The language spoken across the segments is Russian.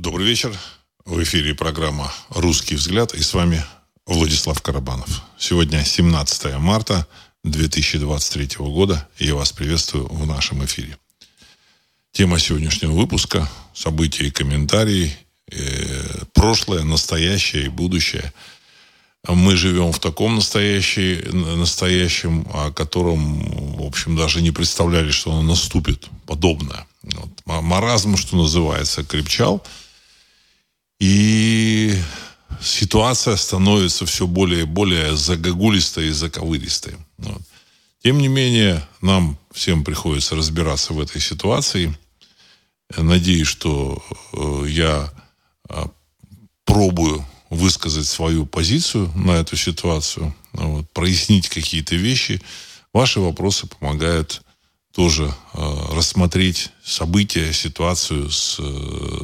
Добрый вечер. В эфире программа «Русский взгляд» и с вами Владислав Карабанов. Сегодня 17 марта 2023 года, и я вас приветствую в нашем эфире. Тема сегодняшнего выпуска – события и комментарии, э, прошлое, настоящее и будущее. Мы живем в таком настоящем, настоящем, о котором, в общем, даже не представляли, что оно наступит, подобное. Вот. Маразм, что называется, крепчал – и ситуация становится все более и более загогулистой и заковыристой. Вот. Тем не менее, нам всем приходится разбираться в этой ситуации. Надеюсь, что э, я э, пробую высказать свою позицию на эту ситуацию, вот, прояснить какие-то вещи. Ваши вопросы помогают тоже э, рассмотреть события, ситуацию с,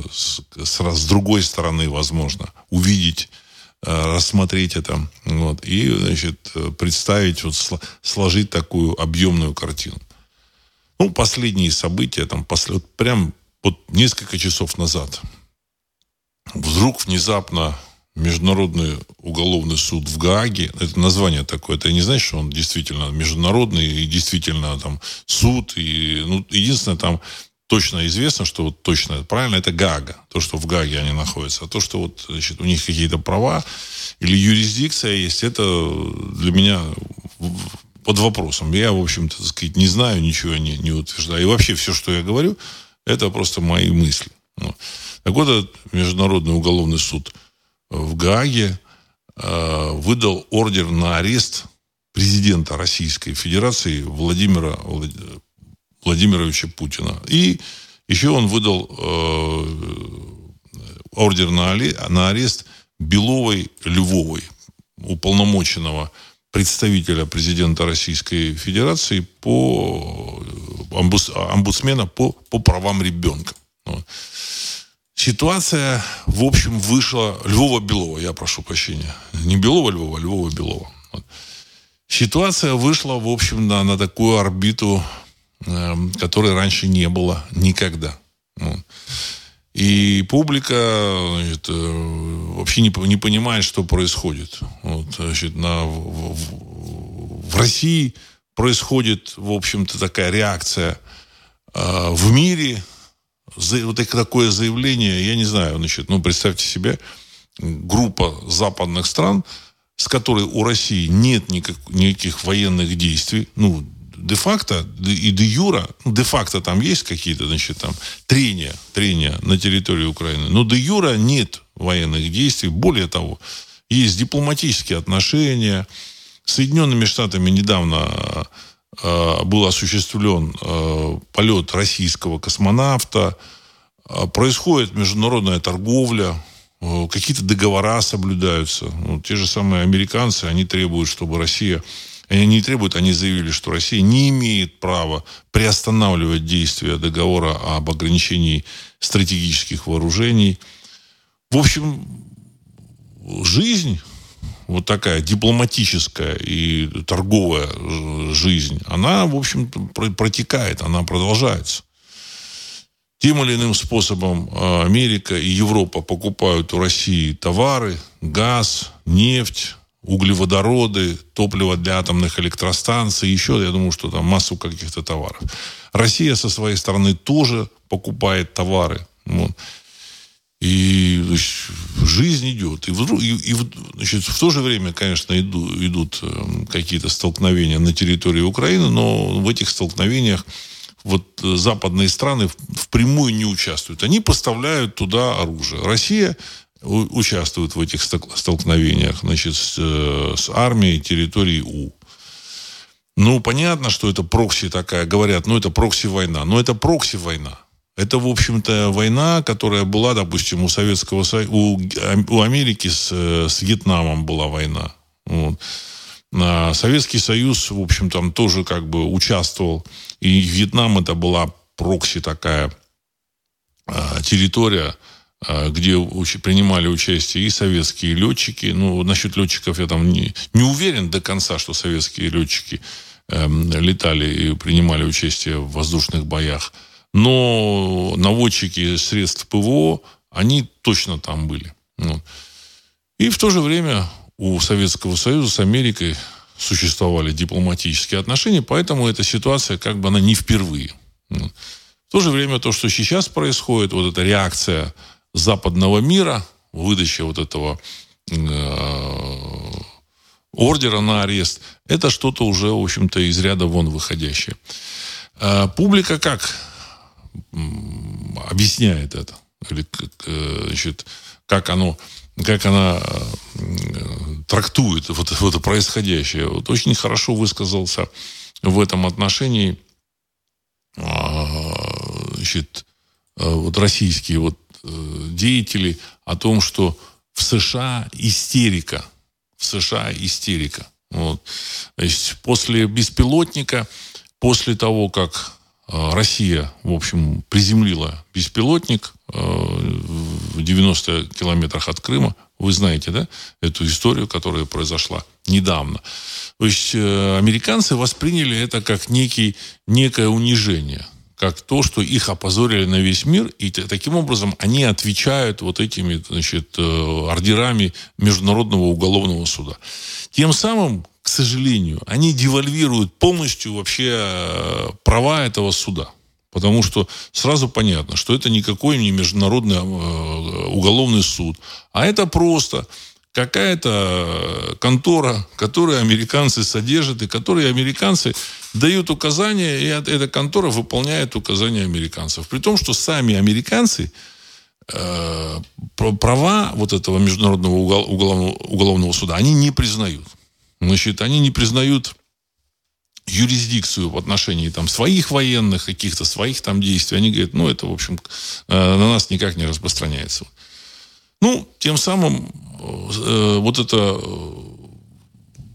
с, с, с другой стороны, возможно, увидеть, э, рассмотреть это, вот, и, значит, представить, вот, сложить такую объемную картину. Ну, последние события, там, после, вот прям вот несколько часов назад, вдруг внезапно Международный уголовный суд в Гааге. Это название такое. Это не значит, что он действительно международный и действительно там суд. И, ну, единственное, там точно известно, что вот точно правильно, это Гага. То, что в Гаге они находятся. А то, что вот, значит, у них какие-то права или юрисдикция есть, это для меня под вопросом. Я, в общем-то, так сказать, не знаю, ничего не, не утверждаю. И вообще все, что я говорю, это просто мои мысли. Ну. Так вот, этот Международный уголовный суд – в Гааге э, выдал ордер на арест президента Российской Федерации Владимира Владимировича Путина. И еще он выдал э, ордер на, арест Беловой Львовой, уполномоченного представителя президента Российской Федерации по омбудсмена по, по правам ребенка. Ситуация, в общем, вышла... Львова-Белова, я прошу прощения. Не Белова-Львова, а Львова-Белова. Вот. Ситуация вышла, в общем, на, на такую орбиту, э, которой раньше не было никогда. Вот. И публика значит, э, вообще не, не понимает, что происходит. Вот, значит, на, в, в, в России происходит, в общем-то, такая реакция. Э, в мире вот такое заявление, я не знаю, значит, ну, представьте себе, группа западных стран, с которой у России нет никак, никаких военных действий, ну, де-факто и де-юра, ну, де-факто там есть какие-то, значит, там, трения, трения на территории Украины, но де-юра нет военных действий. Более того, есть дипломатические отношения. Соединенными Штатами недавно был осуществлен э, полет российского космонавта, э, происходит международная торговля, какие-то договора соблюдаются. Ну, те же самые американцы, они требуют, чтобы Россия... Они не требуют, они заявили, что Россия не имеет права приостанавливать действия договора об ограничении стратегических вооружений. В общем, жизнь вот такая дипломатическая и торговая жизнь, она, в общем, протекает, она продолжается. Тем или иным способом а, Америка и Европа покупают у России товары, газ, нефть, углеводороды, топливо для атомных электростанций, еще, я думаю, что там массу каких-то товаров. Россия со своей стороны тоже покупает товары. Вот. И значит, жизнь идет. И, вдруг, и, и значит, в то же время, конечно, иду, идут эм, какие-то столкновения на территории Украины, но в этих столкновениях вот э, западные страны впрямую не участвуют. Они поставляют туда оружие. Россия участвует в этих столкновениях значит, с, э, с армией территории У. Ну, понятно, что это прокси такая. Говорят, ну, это прокси-война. Но это прокси-война. Это, в общем-то, война, которая была, допустим, у Советского Союза, у, у Америки с, с Вьетнамом была война. Вот. А Советский Союз, в общем, там тоже как бы участвовал. И Вьетнам это была прокси такая а, территория, а, где уч- принимали участие и советские летчики. Ну, насчет летчиков я там не, не уверен до конца, что советские летчики э, летали и принимали участие в воздушных боях но наводчики средств ПВО, они точно там были. И в то же время у Советского Союза с Америкой существовали дипломатические отношения, поэтому эта ситуация как бы она не впервые. В то же время то, что сейчас происходит, вот эта реакция западного мира, выдача вот этого э, ордера на арест, это что-то уже, в общем-то, из ряда вон выходящее. Э, публика как объясняет это? Или, э, значит, как оно как она трактует вот, вот это происходящее. Вот очень хорошо высказался в этом отношении а, значит, вот российские вот э, деятели о том, что в США истерика. В США истерика. Вот. Значит, после беспилотника, после того, как э, Россия, в общем, приземлила беспилотник э, в 90 километрах от Крыма, вы знаете, да, эту историю, которая произошла недавно. То есть американцы восприняли это как некий, некое унижение как то, что их опозорили на весь мир, и таким образом они отвечают вот этими значит, э, ордерами Международного уголовного суда. Тем самым, к сожалению, они девальвируют полностью вообще э, права этого суда. Потому что сразу понятно, что это никакой не Международный э, уголовный суд, а это просто какая-то контора, которую американцы содержат, и которые американцы дают указания, и эта контора выполняет указания американцев. При том, что сами американцы э, права вот этого Международного уголовного суда, они не признают. Значит, они не признают юрисдикцию в отношении там, своих военных, каких-то своих там действий. Они говорят, ну, это, в общем, э, на нас никак не распространяется. Ну, тем самым э, вот эта э,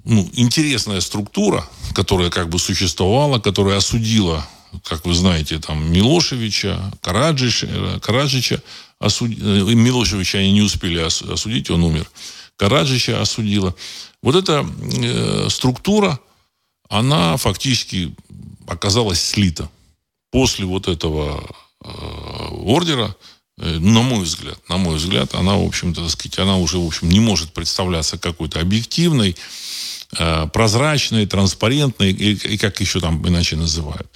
ну, интересная структура, которая как бы существовала, которая осудила, как вы знаете, там Милошевича, Караджича, Караджича осуд... Милошевича они не успели осудить, он умер. Караджича осудила. Вот эта э, структура, она фактически оказалась слита. После вот этого э, ордера Э, на мой взгляд, на мой взгляд, она, в общем-то, так сказать, она уже, в общем, не может представляться какой-то объективной, э, прозрачной, транспарентной, и, и как еще там иначе называют.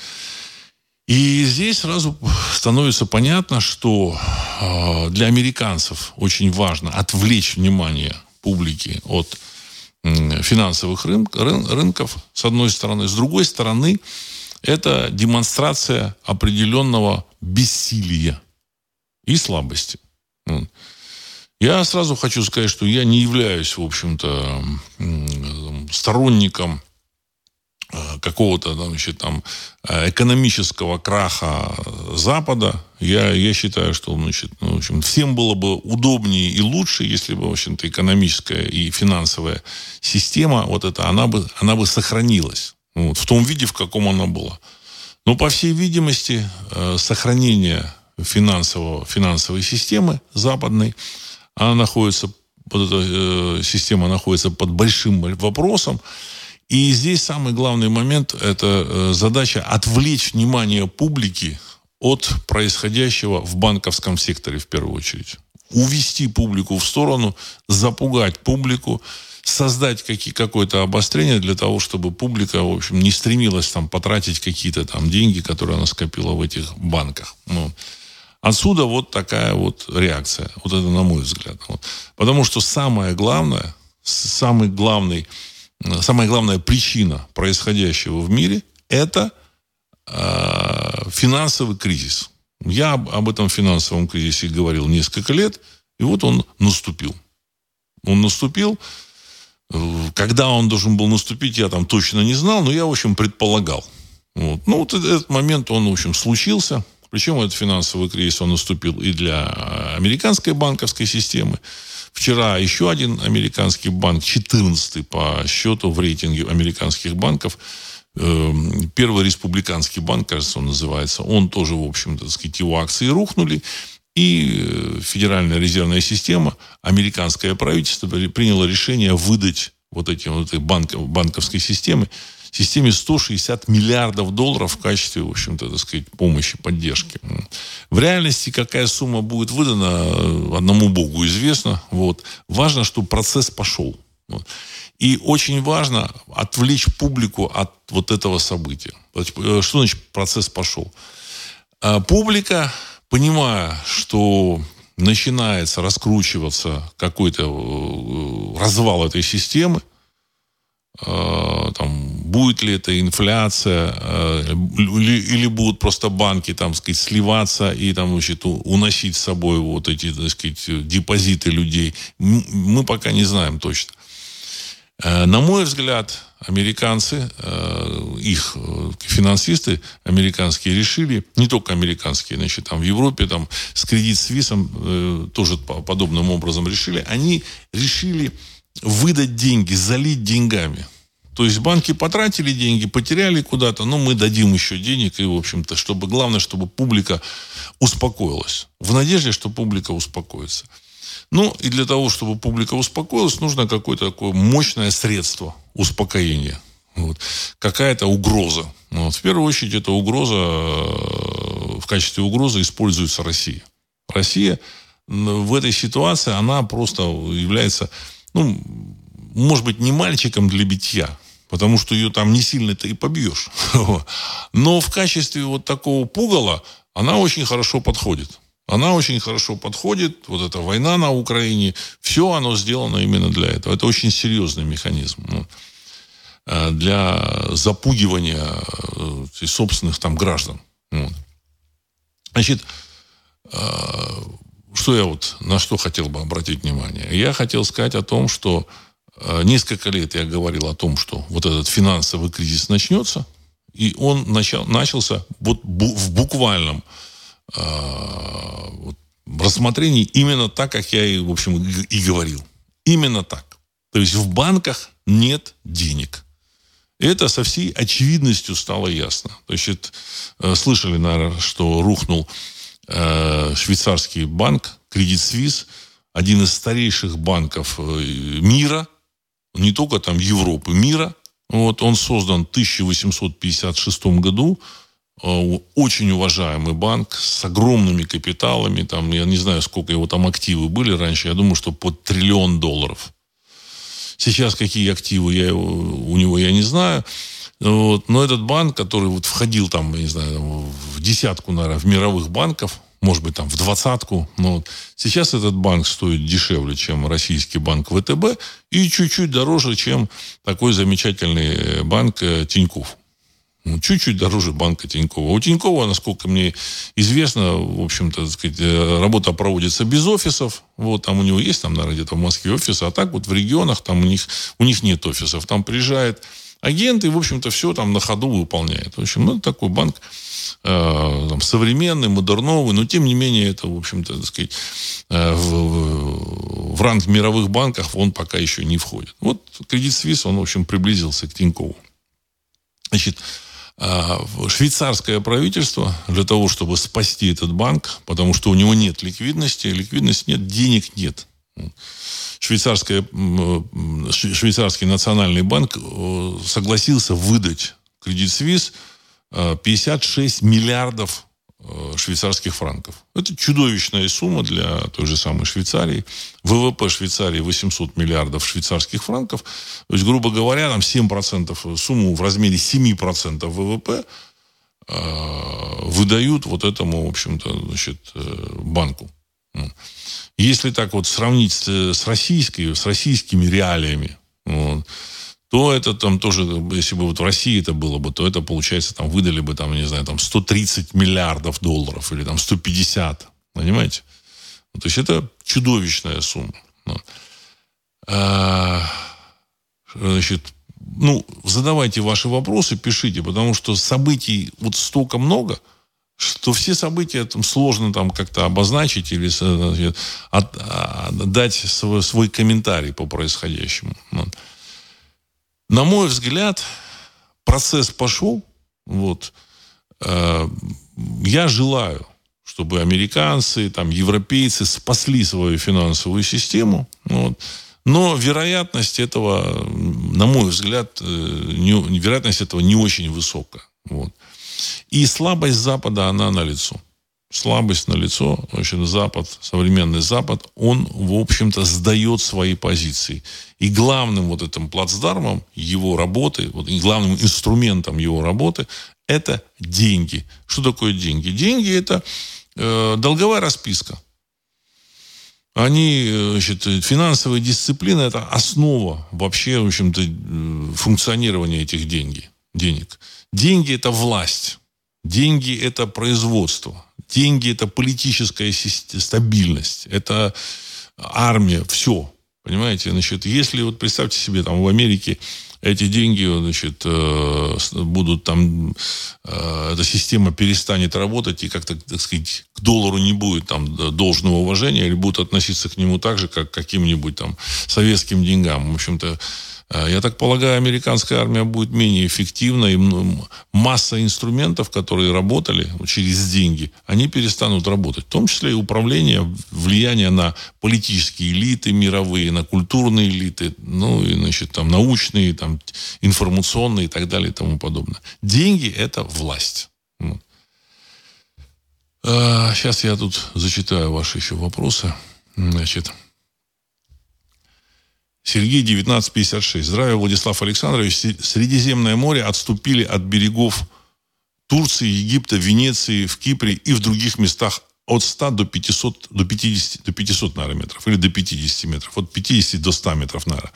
И здесь сразу становится понятно, что э, для американцев очень важно отвлечь внимание публики от финансовых рын, рын, рынков, с одной стороны. С другой стороны, это демонстрация определенного бессилия и слабости. Я сразу хочу сказать, что я не являюсь, в общем-то, сторонником э, какого-то значит, там, э, экономического краха Запада. Я, я считаю, что значит, ну, в общем, всем было бы удобнее и лучше, если бы в общем-то, экономическая и финансовая система, вот эта, она бы, она бы сохранилась вот, в том виде, в каком она была. Но, по всей видимости, э, сохранение финансового, финансовой системы западной. Она находится, вот эта система находится под большим вопросом. И здесь самый главный момент – это э, задача отвлечь внимание публики от происходящего в банковском секторе в первую очередь. Увести публику в сторону, запугать публику, создать какие, какое-то обострение для того, чтобы публика, в общем, не стремилась там потратить какие-то там деньги, которые она скопила в этих банках. Ну, Отсюда вот такая вот реакция. Вот это на мой взгляд. Вот. Потому что самое главное, самый главный, самая главная причина происходящего в мире – это э, финансовый кризис. Я об, об этом финансовом кризисе говорил несколько лет, и вот он наступил. Он наступил. Когда он должен был наступить, я там точно не знал, но я, в общем, предполагал. Вот. Ну, вот этот момент, он, в общем, случился. Причем этот финансовый кризис, он наступил и для американской банковской системы. Вчера еще один американский банк, 14 по счету в рейтинге американских банков, эм, Первый республиканский банк, кажется, он называется, он тоже, в общем-то, сказать, его акции рухнули. И э, Федеральная резервная система, американское правительство приняло решение выдать вот эти вот банк, банковской системы системе 160 миллиардов долларов в качестве, в общем-то, так сказать, помощи, поддержки. В реальности какая сумма будет выдана, э, одному Богу известно. Вот. Важно, чтобы процесс пошел. Вот. И очень важно отвлечь публику от вот этого события. Э, что значит процесс пошел? А публика, понимая, что начинается раскручиваться какой-то э, развал этой системы, э, там, будет ли это инфляция, или, или будут просто банки, там, сказать, сливаться и, там, значит, уносить с собой вот эти, так сказать, депозиты людей. Мы пока не знаем точно. Э, на мой взгляд, американцы, э, их э, финансисты американские решили, не только американские, значит, там в Европе, там с кредит Свисом тоже подобным образом решили, они решили выдать деньги, залить деньгами. То есть банки потратили деньги, потеряли куда-то, но мы дадим еще денег, и, в общем-то, чтобы главное, чтобы публика успокоилась. В надежде, что публика успокоится. Ну, и для того, чтобы публика успокоилась, нужно какое-то такое мощное средство успокоения. Вот. Какая-то угроза. Вот. В первую очередь, эта угроза, э, в качестве угрозы используется Россия. Россия в этой ситуации, она просто является, ну, может быть, не мальчиком для битья, потому что ее там не сильно-то и побьешь. Но в качестве вот такого пугала она очень хорошо подходит. Она очень хорошо подходит. Вот эта война на Украине, все оно сделано именно для этого. Это очень серьезный механизм ну, э, для запугивания э, собственных там граждан. Значит, э, что я вот на что хотел бы обратить внимание? Я хотел сказать о том, что несколько лет я говорил о том, что вот этот финансовый кризис начнется, и он начал, начался вот в буквальном э, вот, рассмотрении именно так, как я, и, в общем, и говорил. Именно так. То есть в банках нет денег. Это со всей очевидностью стало ясно. То есть э, слышали, наверное, что рухнул э, швейцарский банк Credit Suisse, один из старейших банков э, мира, не только там Европы, мира. Вот он создан в 1856 году Э, очень уважаемый банк с огромными капиталами. Там, я не знаю, сколько его там активы были раньше. Я думаю, что под триллион долларов. Сейчас какие активы я, у него я не знаю. Вот. Но этот банк, который вот входил там, не знаю, в десятку, наверное, в мировых банков, может быть, там в двадцатку. Но вот сейчас этот банк стоит дешевле, чем российский банк ВТБ и чуть-чуть дороже, чем такой замечательный банк э, Тинькофф. Ну, чуть-чуть дороже банка Тинькова. У Тинькова, насколько мне известно, в общем-то, сказать, э, работа проводится без офисов. Вот, там у него есть, там, наверное, где-то в Москве офисы, а так вот в регионах там у них, у них нет офисов. Там приезжает агент и, в общем-то, все там на ходу выполняет. В общем, ну, такой банк э, там, современный, модерновый, но, тем не менее, это, в общем-то, так сказать, э, в, в ранг мировых банков он пока еще не входит. Вот Кредит Suisse, он, в общем, приблизился к Тинькову. Значит, а, швейцарское правительство для того, чтобы спасти этот банк, потому что у него нет ликвидности, ликвидности нет, денег нет. Швейцарское, швейцарский национальный банк э, согласился выдать кредит Свис 56 миллиардов Э, швейцарских франков. Это чудовищная сумма для той же самой Швейцарии. ВВП Швейцарии 800 миллиардов швейцарских франков. То есть, грубо говоря, там 7% сумму в размере 7% ВВП э, выдают вот этому, в общем-то, значит, э, банку. Если так вот сравнить с, с, российской, с российскими реалиями, вот, то это там тоже, если бы вот в России это было бы, то это, получается, там выдали бы, там, не знаю, там 130 миллиардов долларов или там 150, понимаете? Ну, то есть это чудовищная сумма. А, значит, ну, задавайте ваши вопросы, пишите, потому что событий вот столько много, что все события там сложно там как-то обозначить или значит, от, а, дать свой, свой комментарий по происходящему. Вот. На мой взгляд, процесс пошел. Вот. Э, я желаю, чтобы американцы, там, европейцы спасли свою финансовую систему. Вот. Но вероятность этого, на мой взгляд, э, не, вероятность этого не очень высокая. Вот. И слабость Запада, она налицо. Слабость налицо. В общем, Запад, современный Запад, он, в общем-то, сдает свои позиции. И главным вот этим плацдармом его работы, вот, и главным инструментом его работы, это деньги. Что такое деньги? Деньги – это э, долговая расписка. Они, э, значит, финансовая дисциплина – это основа вообще, в общем-то, э, функционирования этих денег. Денег. Деньги – это власть. Деньги – это производство. Деньги – это политическая стабильность. Это армия. Все. Понимаете? Значит, если вот представьте себе, там в Америке эти деньги, значит, э, будут там, э, эта система перестанет работать и как-то, так сказать, к доллару не будет там должного уважения или будут относиться к нему так же, как к каким-нибудь там советским деньгам. В общем-то, я так полагаю, американская армия будет менее эффективна, и масса инструментов, которые работали через деньги, они перестанут работать. В том числе и управление, влияние на политические элиты мировые, на культурные элиты, ну и, значит, там, научные, там, информационные и так далее и тому подобное. Деньги – это власть. Сейчас э, я тут зачитаю ваши еще вопросы. Значит, Сергей 1956. Здравия, Владислав Александрович. Средиземное море отступили от берегов Турции, Египта, Венеции, в Кипре и в других местах от 100 до 500, до 50, до 500, наверное, метров. Или до 50 метров. От 50 до 100 метров, наверное.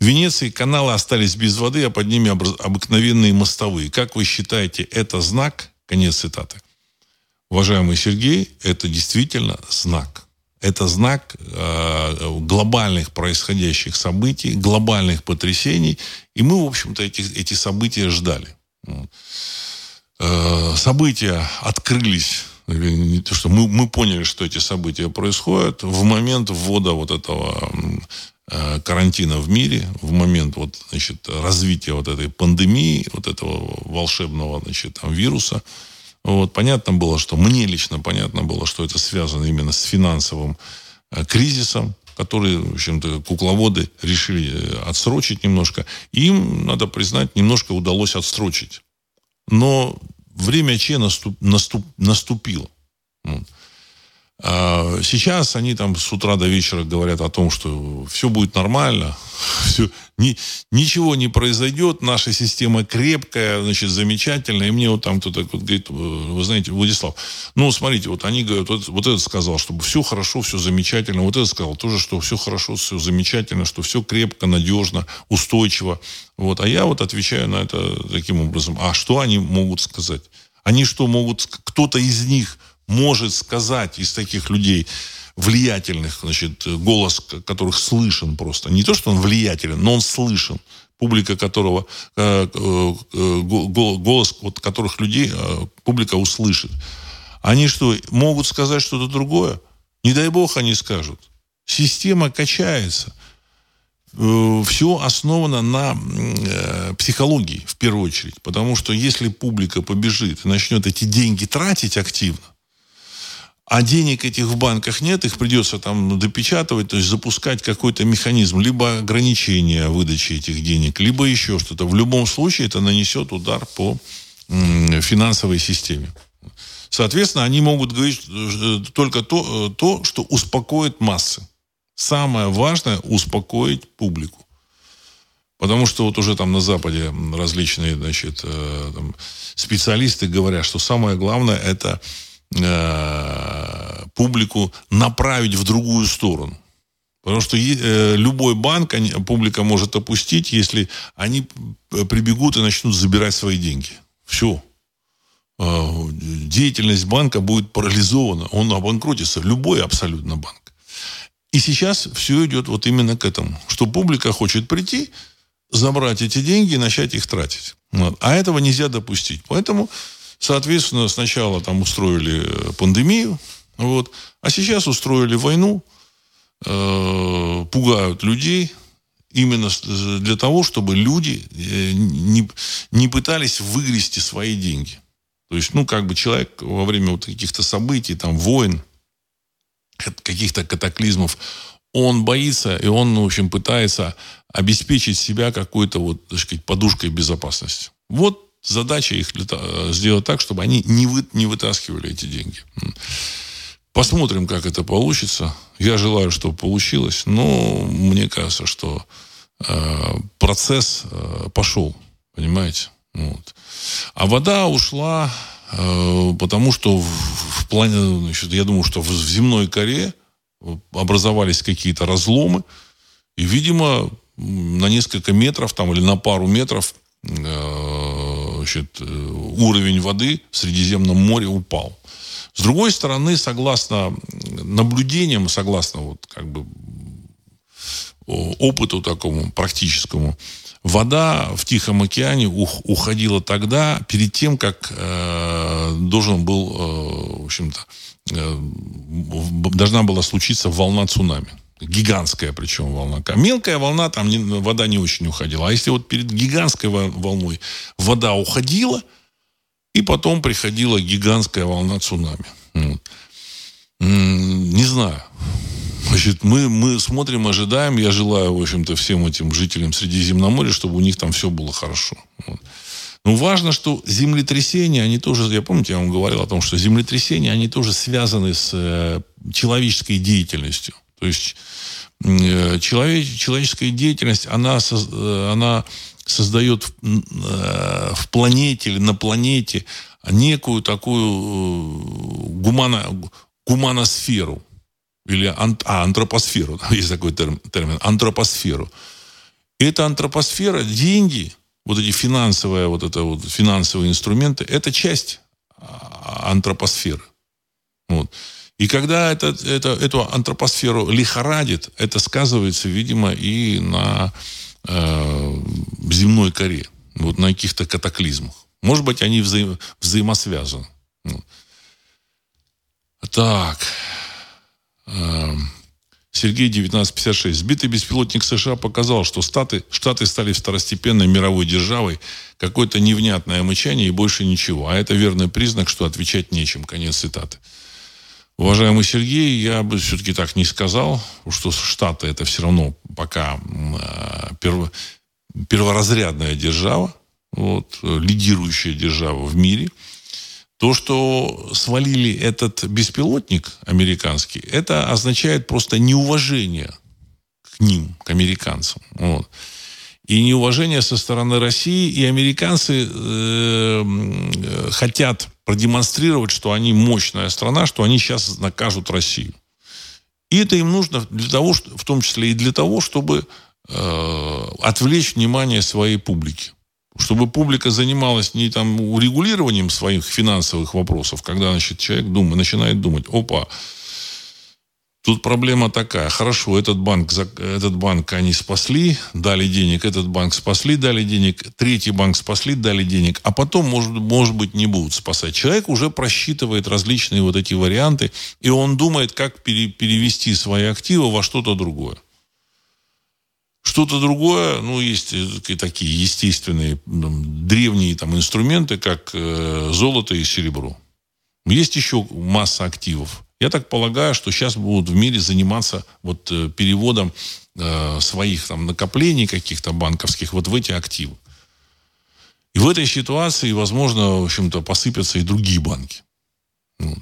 В Венеции каналы остались без воды, а под ними обыкновенные мостовые. Как вы считаете, это знак? Конец цитаты. Уважаемый Сергей, это действительно знак. Это знак э, глобальных происходящих событий, глобальных потрясений. И мы, в общем-то, эти, эти события ждали. Э, события открылись что мы, мы поняли, что эти события происходят в момент ввода вот этого э, карантина в мире, в момент вот, значит, развития вот этой пандемии, вот этого волшебного значит, там, вируса. Вот, понятно было, что мне лично понятно было, что это связано именно с финансовым э, кризисом, который, в общем-то, кукловоды решили э, отсрочить немножко. Им, надо признать, немножко удалось отсрочить. Но время Че наступ, наступ, наступило. А сейчас они там с утра до вечера говорят о том, что все будет нормально, все, ни, ничего не произойдет, наша система крепкая, значит, замечательная. И мне вот там кто-то вот говорит, вы знаете, Владислав, ну, смотрите, вот они говорят, вот, вот этот сказал, чтобы все хорошо, все замечательно, вот этот сказал тоже, что все хорошо, все замечательно, что все крепко, надежно, устойчиво. Вот. А я вот отвечаю на это таким образом. А что они могут сказать? Они что могут, кто-то из них может сказать из таких людей влиятельных, значит, голос которых слышен просто. Не то, что он влиятелен, но он слышен. Публика которого, э, э, э, голос вот которых людей публика услышит. Они что, могут сказать что-то другое? Не дай бог они скажут. Система качается. Все основано на психологии, в первую очередь. Потому что если публика побежит и начнет эти деньги тратить активно, а денег этих в банках нет, их придется там допечатывать, то есть запускать какой-то механизм, либо ограничения выдачи этих денег, либо еще что-то. В любом случае это нанесет удар по финансовой системе. Соответственно, они могут говорить э, только то, э, то, что успокоит массы. Самое важное – успокоить публику. Потому что вот уже там на Западе различные значит, э, специалисты говорят, что самое главное – это э, публику направить в другую сторону. Потому что э, любой банк они, публика может опустить, если они прибегут и начнут забирать свои деньги. Все. Э, деятельность банка будет парализована. Он обанкротится. Любой абсолютно банк. И сейчас все идет вот именно к этому. Что публика хочет прийти, забрать эти деньги и начать их тратить. Вот. А этого нельзя допустить. Поэтому Соответственно, сначала там устроили э, пандемию, вот, а сейчас устроили войну, э, пугают людей, именно для того, чтобы люди э, не, не пытались выгрести свои деньги. То есть, ну, как бы человек во время вот каких-то событий, там, войн, каких-то катаклизмов, он боится, и он, в общем, пытается обеспечить себя какой-то вот, так сказать, подушкой безопасности. Вот задача их сделать так, чтобы они не, вы, не вытаскивали эти деньги. Посмотрим, как это получится. Я желаю, чтобы получилось, но мне кажется, что э, процесс э, пошел, понимаете? Вот. А вода ушла, э, потому что в, в плане, значит, я думаю, что в, в земной коре образовались какие-то разломы, и, видимо, на несколько метров там, или на пару метров э, значит, э, уровень воды в Средиземном море упал. С другой стороны, согласно наблюдениям, согласно вот как бы опыту такому практическому, вода в Тихом океане уходила тогда, перед тем, как э, должен был, э, в общем-то, э, должна была случиться волна цунами. Гигантская причем волна. Мелкая волна, там не, вода не очень уходила. А если вот перед гигантской волной вода уходила, и потом приходила гигантская волна цунами. Не знаю. Значит, мы, мы смотрим, ожидаем. Я желаю, в общем-то, всем этим жителям Средиземноморья, чтобы у них там все было хорошо. Вот. Но важно, что землетрясения, они тоже, я помните, я вам говорил о том, что землетрясения, они тоже связаны с э, человеческой деятельностью. То есть э, человек, человеческая деятельность, она, э, она создает в, э, в планете или на планете некую такую гумано, гуманосферу или ант, а, антропосферу, есть такой термин антропосферу. И эта антропосфера, деньги, вот эти финансовые, вот это вот финансовые инструменты, это часть а, антропосферы. Вот. И когда это, это, эту антропосферу лихорадит, это сказывается, видимо, и на э, земной коре, вот на каких-то катаклизмах. Может быть, они вза взаимосвязаны. Вот. Так. Э, Сергей 1956. Сбитый беспилотник США показал, что Штаты, Штаты стали второстепенной мировой державой. Какое-то невнятное мычание и больше ничего. А это верный признак, что отвечать нечем. Конец цитаты. Уважаемый Сергей, я бы все-таки так не сказал, что Штаты это все равно пока э, перво, перворазрядная держава, вот, лидирующая держава в мире. То, что свалили этот беспилотник американский, это означает просто неуважение к ним, к американцам. Вот. И неуважение со стороны России, и американцы э, э хотят продемонстрировать, что они мощная страна, что они сейчас накажут Россию. И это им нужно для того, в том числе и для того, чтобы э, отвлечь внимание своей публики. Чтобы публика занималась не там урегулированием своих финансовых вопросов, когда значит, человек думает, начинает думать, опа, Тут проблема такая. Хорошо, этот банк, этот банк они спасли, дали денег, этот банк спасли, дали денег, третий банк спасли, дали денег, а потом, может, может быть, не будут спасать. Человек уже просчитывает различные вот эти варианты, и он думает, как пере, перевести свои активы во что-то другое. Что-то другое, ну, есть э, такие естественные, древние там инструменты, как э, золото и серебро. Есть еще масса активов я так полагаю, что сейчас будут в мире заниматься вот э, переводом э, своих там накоплений каких-то банковских вот в эти активы. И в этой ситуации, возможно, в общем-то, посыпятся и другие банки. Э,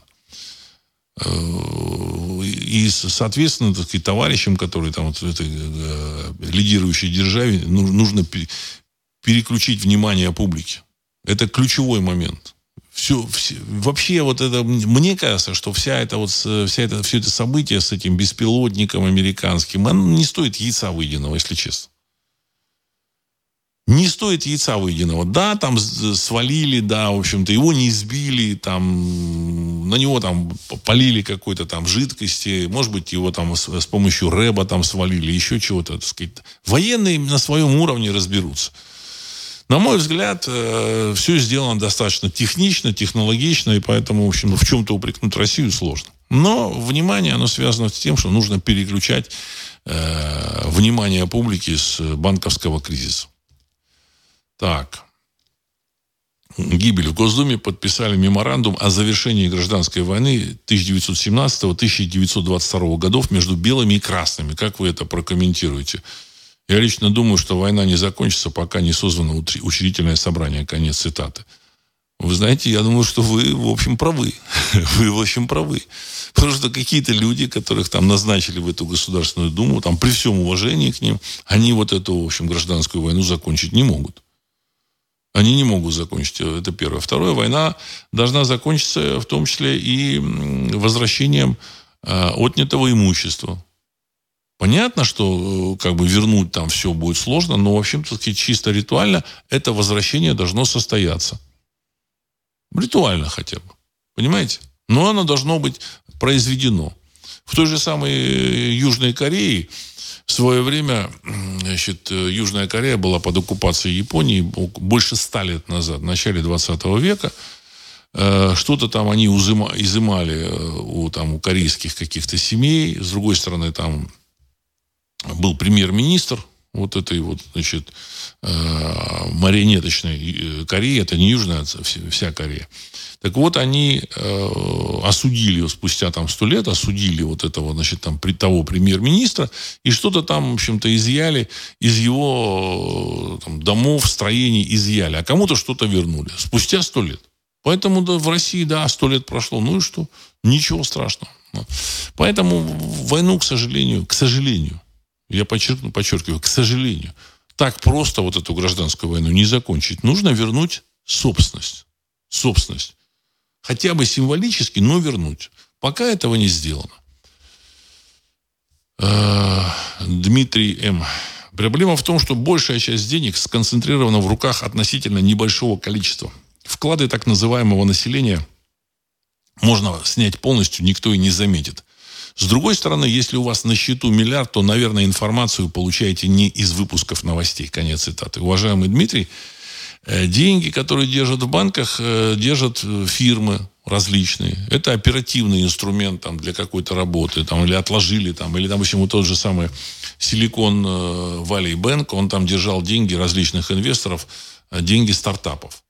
и, соответственно, так сказать, товарищам, которые там вот в этой э, лидирующей державе, нужно переключить внимание публики. Это ключевой момент все, все, вообще вот это, мне кажется, что вся эта вот, вся это, все это событие с этим беспилотником американским, оно не стоит яйца выеденного, если честно. Не стоит яйца выеденного. Да, там свалили, да, в общем-то, его не избили, там, на него там полили какой-то там жидкости, может быть, его там с, с помощью рэба там свалили, еще чего-то, так сказать. Военные на своем уровне разберутся. На мой взгляд, э, все сделано достаточно технично, технологично, и поэтому, в общем, в чем-то упрекнуть Россию сложно. Но внимание, оно связано с тем, что нужно переключать э, внимание публики с банковского кризиса. Так. гибели в Госдуме подписали меморандум о завершении гражданской войны 1917-1922 годов между белыми и красными. Как вы это прокомментируете? Я лично думаю, что война не закончится, пока не созвано учредительное собрание. Конец цитаты. Вы знаете, я думаю, что вы, в общем, правы. Вы, в общем, правы. Потому что какие-то люди, которых там назначили в эту Государственную Думу, там, при всем уважении к ним, они вот эту, в общем, гражданскую войну закончить не могут. Они не могут закончить. Это первое. Второе, война должна закончиться в том числе и возвращением э, отнятого имущества. Понятно, что э, как бы вернуть там все будет сложно, но, в общем-то, чисто ритуально это возвращение должно состояться. Ритуально хотя бы. Понимаете? Но оно должно быть произведено. В той же самой э, Южной Корее в свое время значит, э, Южная Корея была под оккупацией Японии больше ста лет назад, в начале 20 века. Что-то там они изымали у, там, у корейских каких-то семей. С другой стороны, там был премьер-министр вот этой вот, значит, э, марионеточной э, Кореи, это не Южная, вся Корея. Так вот, они э, осудили спустя там сто лет, осудили вот этого, значит, там, при, того премьер-министра, и что-то там, в общем-то, изъяли из его там, домов, строений изъяли, а кому-то что-то вернули. Спустя сто лет. Поэтому да, в России, да, сто лет прошло, ну и что? Ничего страшного. Поэтому войну, к сожалению, к сожалению, я подчеркну, подчеркиваю, к сожалению, так просто вот эту гражданскую войну не закончить. Нужно вернуть собственность. Собственность. Хотя бы символически, но вернуть. Пока этого не сделано. А, Дмитрий М. Проблема в том, что большая часть денег сконцентрирована в руках относительно небольшого количества. Вклады так называемого населения можно снять полностью, никто и не заметит. С другой стороны, если у вас на счету миллиард, то, наверное, информацию получаете не из выпусков новостей. Конец цитаты. Уважаемый Дмитрий, э, деньги, которые держат в банках, э, держат э, фирмы различные. Это оперативный инструмент там, для какой-то работы. Там, или отложили, там, или, допустим, вот тот же самый Силикон Valley Bank, он там держал деньги различных инвесторов, деньги стартапов.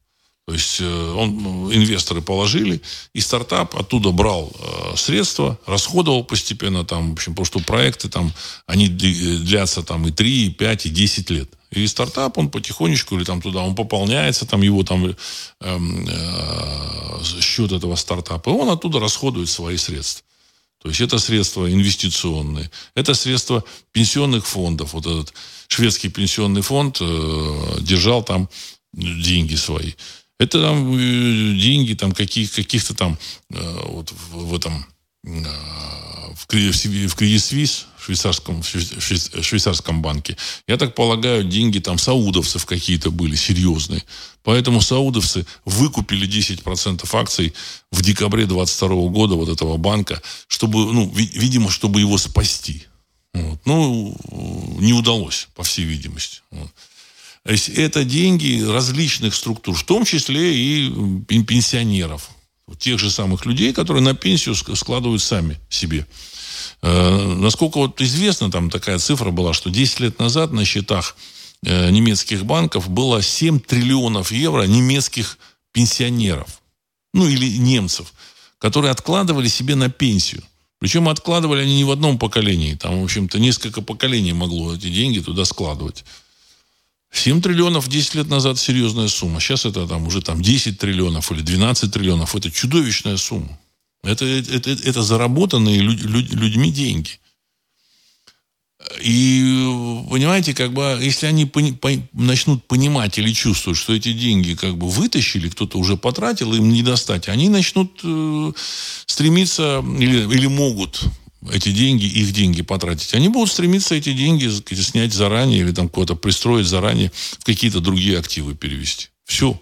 То есть э, он, ну, инвесторы положили, и стартап оттуда брал э, средства, расходовал постепенно там, в общем, потому что проекты там, они длятся там и 3, и 5, и 10 лет. И стартап, он потихонечку или там туда, он пополняется, там его там э, э, счет этого стартапа, и он оттуда расходует свои средства. То есть это средства инвестиционные, это средства пенсионных фондов. Вот этот шведский пенсионный фонд э, держал там деньги свои. Это там э, деньги там каких, каких-то там э, вот в, в этом э, в, в Кредит Свис, в швейцарском, в швейцарском банке. Я так полагаю, деньги там саудовцев какие-то были серьезные. Поэтому саудовцы выкупили 10% акций в декабре 22 года вот этого банка, чтобы, ну, видимо, чтобы его спасти. Вот. Ну, не удалось, по всей видимости. Вот. То есть это деньги различных структур, в том числе и пенсионеров. Тех же самых людей, которые на пенсию складывают сами себе. Э, насколько вот известно, там такая цифра была, что 10 лет назад на счетах э, немецких банков было 7 триллионов евро немецких пенсионеров. Ну, или немцев, которые откладывали себе на пенсию. Причем откладывали они не в одном поколении. Там, в общем-то, несколько поколений могло эти деньги туда складывать. 7 триллионов 10 лет назад серьезная сумма. Сейчас это там уже там 10 триллионов или 12 триллионов. Это чудовищная сумма. Это, это, это заработанные люд, люд, людьми деньги. И, понимаете, как бы, если они пони, по, начнут понимать или чувствовать, что эти деньги как бы вытащили, кто-то уже потратил, им не достать, они начнут э, стремиться или, или могут эти деньги, их деньги потратить. Они будут стремиться эти деньги снять заранее или там куда-то пристроить заранее в какие-то другие активы перевести. Все.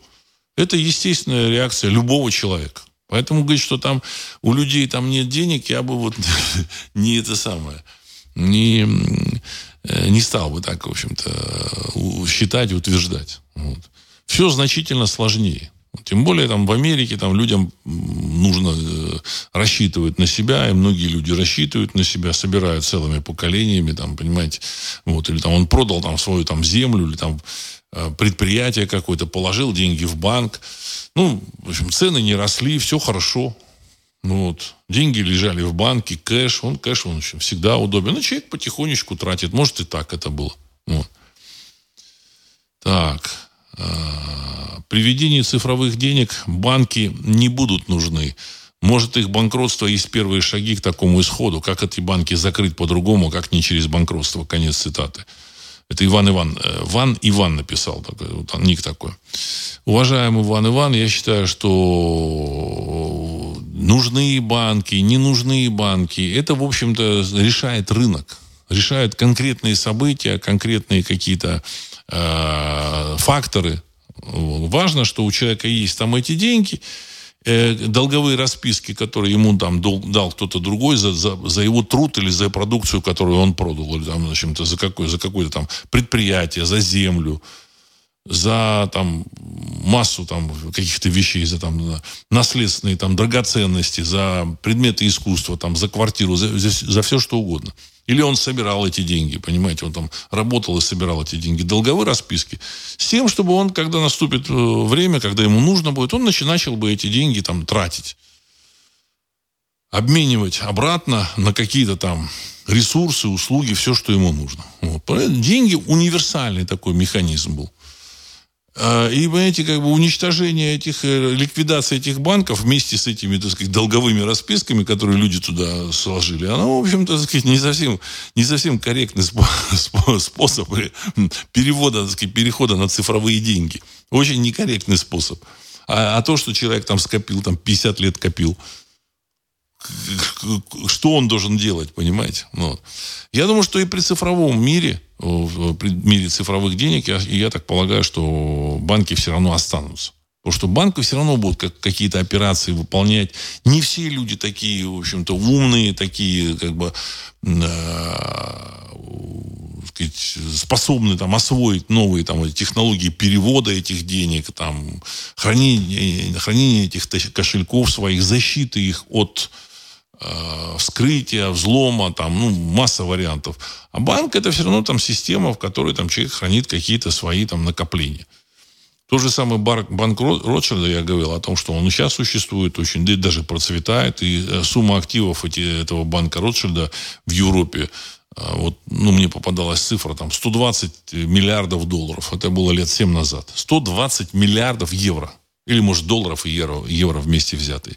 Это естественная реакция любого человека. Поэтому говорить, что там у людей там нет денег, я бы вот не это самое, не, э, не стал бы так, в общем-то, считать утверждать. Вот. Все значительно сложнее. Тем более там в Америке там людям нужно э, рассчитывать на себя, и многие люди рассчитывают на себя, собирают целыми поколениями, там, понимаете, вот, или там он продал там свою там землю, или там э, предприятие какое-то, положил деньги в банк. Ну, в общем, цены не росли, все хорошо. Ну вот, деньги лежали в банке, кэш, он кэш, он общем, всегда удобен. Ну, человек потихонечку тратит. Может, и так это было. Вот. Так. А, при введении цифровых денег банки не будут нужны. Может, их банкротство есть первые шаги к такому исходу. Как эти банки закрыть по-другому, как не через банкротство? Конец цитаты. Это Иван Иван. Э, Ван Иван написал. Такой, вот ник такой. Уважаемый Иван Иван, я считаю, что нужны банки, не нужны банки. Это, в общем-то, решает рынок. Решает конкретные события, конкретные какие-то э, факторы. Важно, что у человека есть там эти деньги, э, долговые расписки, которые ему там дал, дал кто-то другой за, за, за его труд или за продукцию, которую он продал, или там, значит, за, какое, за какое-то там предприятие, за землю, за там массу там каких-то вещей, за там наследственные там драгоценности, за предметы искусства, там за квартиру, за, за, за все что угодно. Или он собирал эти деньги, понимаете, он там работал и собирал эти деньги, долговые расписки, с тем, чтобы он, когда наступит э, время, когда ему нужно будет, он начал бы эти деньги там тратить, обменивать обратно на какие-то там ресурсы, услуги, все, что ему нужно. Вот. Деньги универсальный такой механизм был. А, и, понимаете, как бы уничтожение этих, э, ликвидация этих банков вместе с этими, так сказать, долговыми расписками, которые люди туда сложили, оно, в общем-то, так сказать, не совсем, не совсем корректный способ перевода, так сказать, перехода на цифровые деньги. Очень некорректный способ. А, а то, что человек там скопил, там 50 лет копил, что он должен делать, понимаете? Ну, я думаю, что и при цифровом мире, при мире цифровых денег, я, я так полагаю, что банки все равно останутся. Потому что банки все равно будут как, какие-то операции выполнять. Не все люди такие, в общем-то, умные, такие, как бы, э, сказать, способны там освоить новые там технологии перевода этих денег, там, хранения, хранения этих кошельков своих, защиты их от э, вскрытия, взлома, там, ну, масса вариантов. А банк это все равно там система, в которой там человек хранит какие-то свои там накопления. Тот же самый банк, банк Ротшильда, я говорил о том, что он сейчас существует, очень даже процветает, и э, сумма активов эти, этого банка Ротшильда в Европе, э, вот, ну, мне попадалась цифра, там, 120 миллиардов долларов. Это было лет 7 назад. 120 миллиардов евро. Или, может, долларов и евро, евро вместе взятые.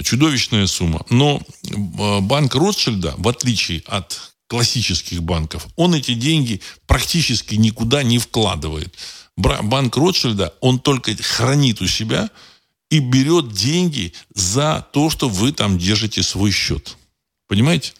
Чудовищная сумма. Но э, банк Ротшильда, в отличие от классических банков, он эти деньги практически никуда не вкладывает. Банк Ротшильда, он только хранит у себя и берет деньги за то, что вы там держите свой счет. Понимаете?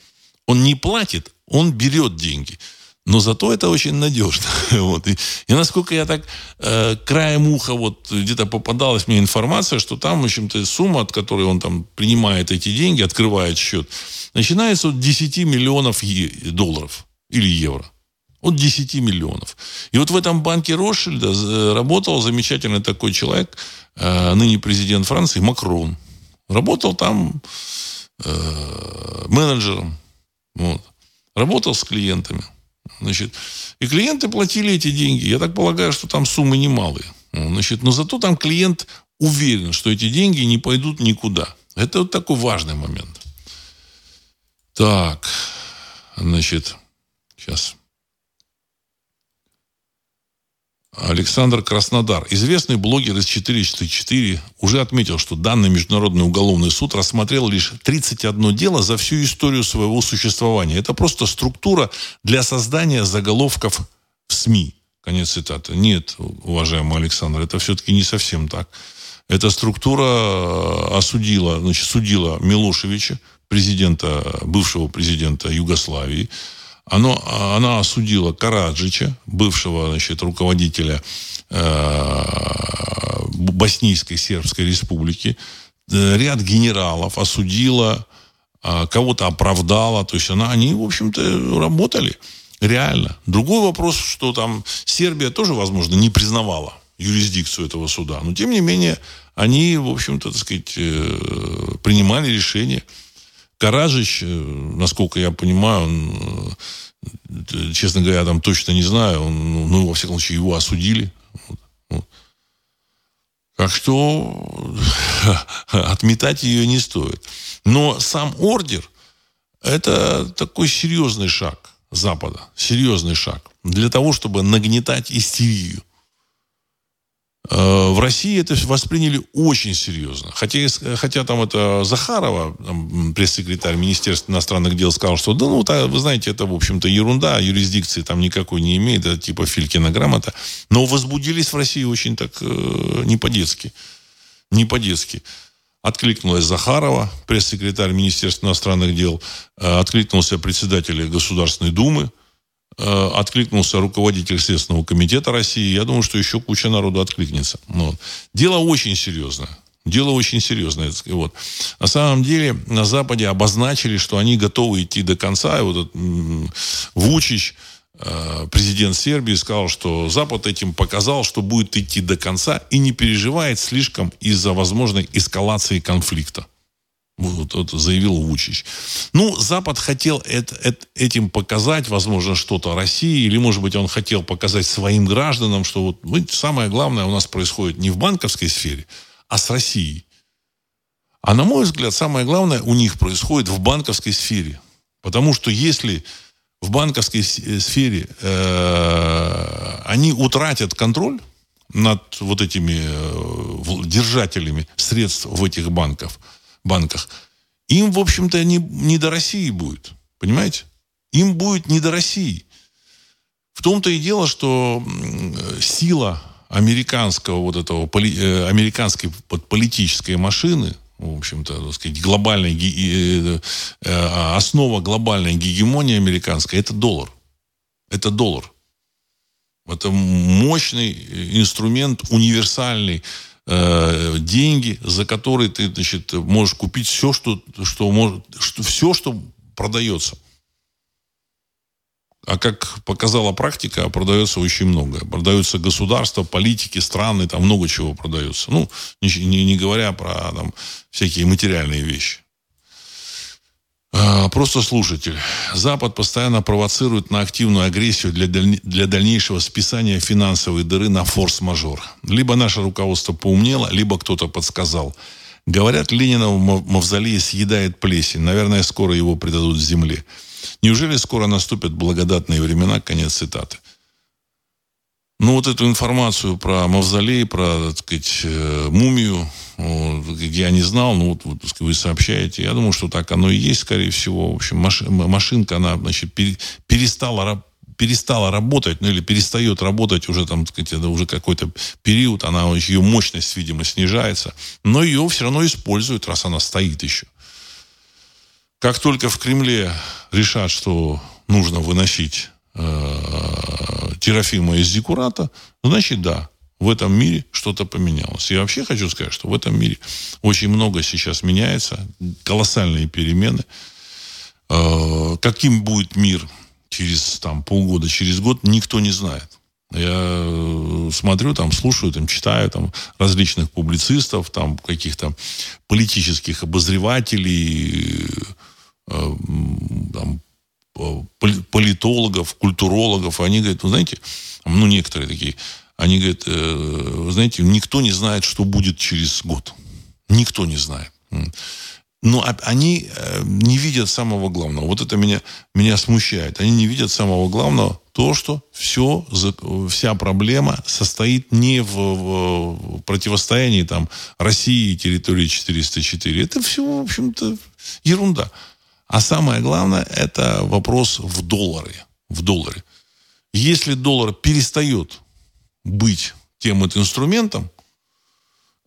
Он не платит, он берет деньги. Но зато это очень надежно. вот. и, и насколько я так э, краем уха вот где-то попадалась мне информация, что там, в общем-то, сумма, от которой он там принимает эти деньги, открывает счет, начинается от 10 миллионов долларов или евро. От 10 миллионов. И вот в этом банке Ротшильда э, работал замечательный такой человек, э, ныне президент Франции, Макрон. Работал там э, менеджером. Вот. Работал с клиентами. Значит, и клиенты платили эти деньги. Я так полагаю, что там суммы немалые. Значит, но зато там клиент уверен, что эти деньги не пойдут никуда. Это вот такой важный момент. Так, значит, сейчас. Александр Краснодар. Известный блогер из 404 уже отметил, что данный Международный уголовный суд рассмотрел лишь 31 дело за всю историю своего существования. Это просто структура для создания заголовков в СМИ. Конец цитаты. Нет, уважаемый Александр, это все-таки не совсем так. Эта структура э, осудила, значит, судила Милошевича, президента, бывшего президента Югославии, оно, она осудила Караджича, бывшего значит, руководителя э, Боснийской сербской республики. Э, ряд генералов осудила, э, кого-то оправдала. То есть она, они, в общем-то, работали реально. Другой вопрос, что там Сербия тоже, возможно, не признавала юрисдикцию этого суда. Но, тем не менее, они, в общем-то, так сказать, э, принимали решение. Каражич, э, насколько я понимаю, он, э, честно говоря, там точно не знаю, он, ну, во всяком случае, его осудили. Так что отметать ее не стоит. Но сам ордер – это такой серьезный шаг Запада. Серьезный шаг. Для того, чтобы нагнетать истерию. Э, в России это восприняли очень серьезно. Хотя, хотя там это Захарова, пресс-секретарь Министерства иностранных дел, сказал, что да, ну, вы знаете, это, в общем-то, ерунда, юрисдикции там никакой не имеет, это типа Филькина грамота. Но возбудились в России очень так э, не по-детски. Не по-детски. Откликнулась Захарова, пресс-секретарь Министерства иностранных дел, э, откликнулся председатель Государственной Думы, Э, откликнулся руководитель Следственного комитета России. Я думаю, что еще куча народу откликнется. Вот. Дело очень серьезное. Дело очень серьезное. Вот. На самом деле на Западе обозначили, что они готовы идти до конца. И вот этот Вучич, э, президент Сербии, сказал, что Запад этим показал, что будет идти до конца и не переживает слишком из-за возможной эскалации конфликта. Вот, вот заявил Вучич. Ну, Запад хотел это, это, этим показать, возможно, что-то России, или, может быть, он хотел показать своим гражданам, что вот мы, самое главное у нас происходит не в банковской сфере, а с Россией. А на мой взгляд, самое главное у них происходит в банковской сфере. Потому что если в банковской сфере э, они утратят контроль над вот этими э, держателями средств в этих банках, банках, им, в общем-то, не, не до России будет. Понимаете? Им будет не до России. В том-то и дело, что сила американского вот этого, э, американской политической машины, в общем-то, так сказать, глобальной, э, э, основа глобальной гегемонии американской, это доллар. Это доллар. Это мощный инструмент, универсальный, э, деньги, за которые ты, значит, можешь купить все, что, что может, что, все, что продается. А как показала практика, продается очень много. Продаются государства, политики, страны, там много чего продается. Ну, не, не, говоря про там, всякие материальные вещи. А, просто слушатель. Запад постоянно провоцирует на активную агрессию для, для дальнейшего списания финансовой дыры на форс-мажор. Либо наше руководство поумнело, либо кто-то подсказал. Говорят, Ленина в мавзолее съедает плесень. Наверное, скоро его предадут земле. Неужели скоро наступят благодатные времена? Конец цитаты. Ну, вот эту информацию про мавзолей, про, так сказать, э, мумию, я не знал, ну, вот, вот вы сообщаете. Я думаю, что так оно и есть, скорее всего. В общем, машинка, она, значит, перестала перестала работать, ну или перестает работать уже там, так сказать, это уже какой-то период, она, ее мощность, видимо, снижается, но ее все равно используют, раз она стоит еще. Как только в Кремле решат, что нужно выносить Терафима из Декурата, значит, да, в этом мире что-то поменялось. Я вообще хочу сказать, что в этом мире очень много сейчас меняется, колоссальные перемены. Э, каким будет мир через там, полгода, через год, никто не знает. Я э, смотрю, там, слушаю, там, читаю там, различных публицистов, там, каких-то политических обозревателей, э, там, политологов, культурологов. Они говорят, вы знаете, ну, некоторые такие, они говорят, э, вы знаете, никто не знает, что будет через год. Никто не знает. Но они э, не видят самого главного. Вот это меня, меня смущает. Они не видят самого главного, то, что все, вся проблема состоит не в, в противостоянии там, России и территории 404. Это все, в общем-то, ерунда. А самое главное, это вопрос в долларе. В долларе. Если доллар перестает быть тем вот инструментом,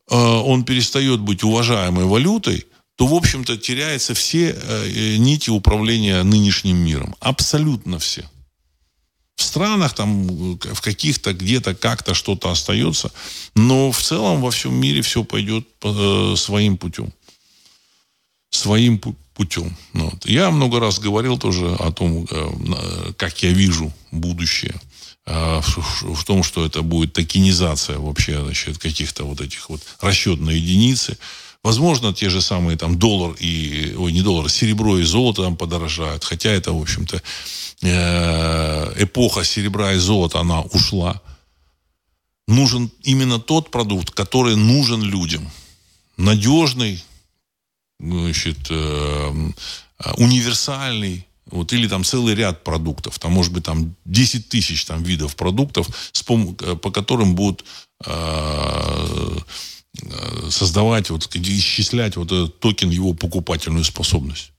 э, он перестает быть уважаемой валютой, то, в общем-то, теряются все э, нити управления нынешним миром. Абсолютно все. В странах, там, в каких-то, где-то, как-то что-то остается, но в целом во всем мире все пойдет э, своим путем. Своим путем. Ну вот. Я много раз говорил тоже о том, как я вижу будущее в том, что это будет токенизация вообще значит, каких-то вот этих вот расчетной единицы. Возможно, те же самые там доллар и, ой, не доллар, серебро и золото там подорожают. Хотя это, в общем-то, э, эпоха серебра и золота, она ушла. Нужен именно тот продукт, который нужен людям. Надежный, значит, э, универсальный, вот, или там целый ряд продуктов. Там может быть там 10 тысяч там, видов продуктов, с пом- э, по которым будут э, Э, создавать, вот, исчислять вот этот токен, его покупательную способность.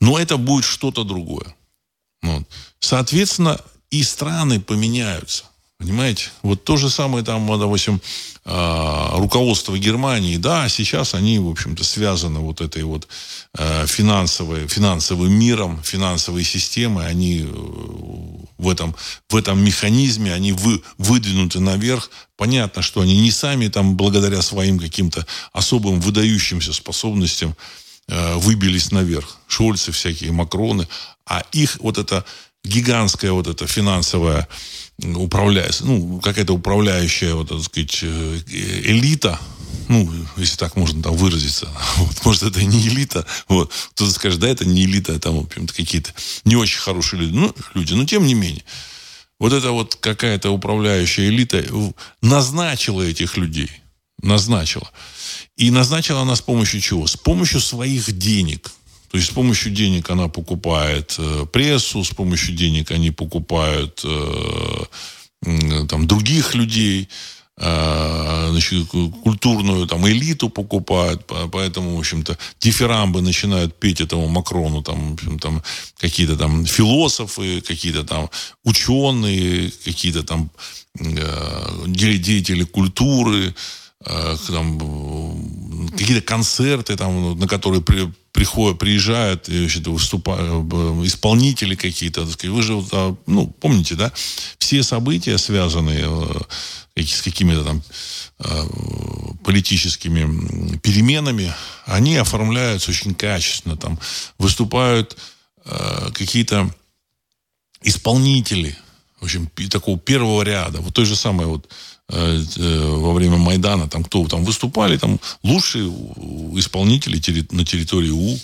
Но это будет что-то другое. Вот. Соответственно, и страны поменяются. Понимаете? Вот то же самое там, допустим, а, руководство Германии, да, сейчас они, в общем-то, связаны вот этой вот э, финансовой, финансовым миром, финансовой системой, они э, в этом, в этом механизме, они вы, выдвинуты наверх. Понятно, что они не сами там, благодаря своим каким-то особым выдающимся способностям, э, выбились наверх. Шольцы всякие, Макроны. А их вот это гигантская вот эта финансовая управляется, ну, какая-то управляющая, вот, так сказать, э, элита, ну, если так можно там выразиться, вот, может, это не элита, вот, кто-то скажет, да, это не элита, это, в общем-то, какие-то не очень хорошие люди, ну, люди, но тем не менее, вот эта вот какая-то управляющая элита назначила этих людей, назначила. И назначила она с помощью чего? С помощью своих денег – то есть с помощью денег она покупает э, прессу, с помощью денег они покупают э, там, других людей, э, значит, культурную там, элиту покупают, поэтому, в общем-то, дифирамбы начинают петь этому Макрону, там, там какие-то там философы, какие-то там ученые, какие-то там деятели культуры, там, какие-то концерты, там, на которые приходят, приезжают, выступают, э, исполнители какие-то, вы же, а, ну, помните, да, все события, связанные э, с какими-то там э, политическими переменами, они оформляются очень качественно, там, выступают какие-то исполнители, в общем, такого первого ряда, вот той же самой вот во время Майдана, там кто там выступали, там лучшие исполнители на территории.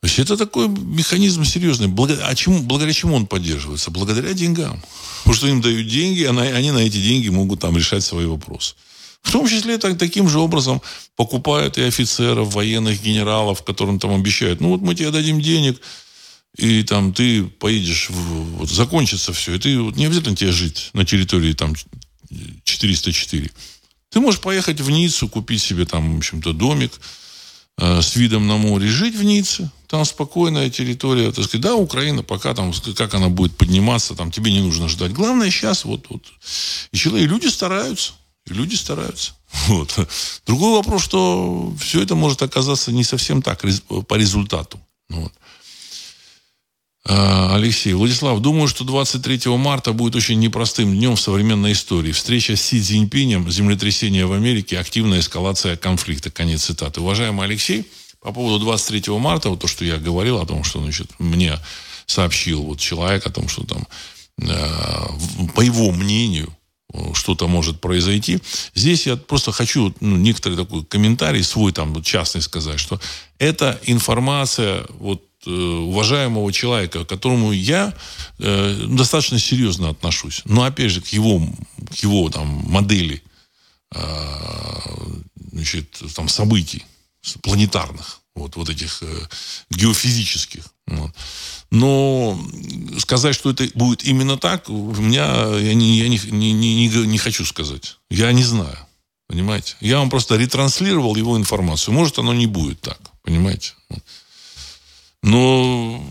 То есть это такой механизм серьезный. Благодаря, а чему, благодаря чему он поддерживается? Благодаря деньгам. Потому что им дают деньги, а они на эти деньги могут там решать свои вопросы. В том числе так, таким же образом покупают и офицеров, военных генералов, которым там обещают, ну вот мы тебе дадим денег, и там ты поедешь, в, вот, закончится все, и ты вот, не обязательно тебе жить на территории там 404. Ты можешь поехать в Ниццу, купить себе там, в общем-то, домик э, с видом на море, жить в Ницце. Там спокойная территория. Так сказать, да, Украина пока там, как она будет подниматься, там тебе не нужно ждать. Главное сейчас вот, вот. И, человек, и люди стараются. И люди стараются. Вот. Другой вопрос, что все это может оказаться не совсем так по результату. Вот. А, Алексей, Владислав, думаю, что 23 марта будет очень непростым днем в современной истории. Встреча с Си Цзиньпинем, землетрясение в Америке, активная эскалация конфликта. Конец цитаты. Уважаемый Алексей, по поводу 23 марта, вот то, что я говорил о том, что значит, мне сообщил вот человек о том, что там, э, по его мнению, что-то может произойти. Здесь я просто хочу ну, некоторый такой комментарий свой там частный сказать, что эта информация вот Э, уважаемого человека, к которому я э, достаточно серьезно отношусь. Но опять же, к его, к его там, модели э, значит, там, событий планетарных, вот, вот этих э, геофизических. Вот. Но сказать, что это будет именно так, у меня я не, я не, не, не, не хочу сказать. Я не знаю. Понимаете? Я вам просто ретранслировал его информацию. Может, оно не будет так. Понимаете? Но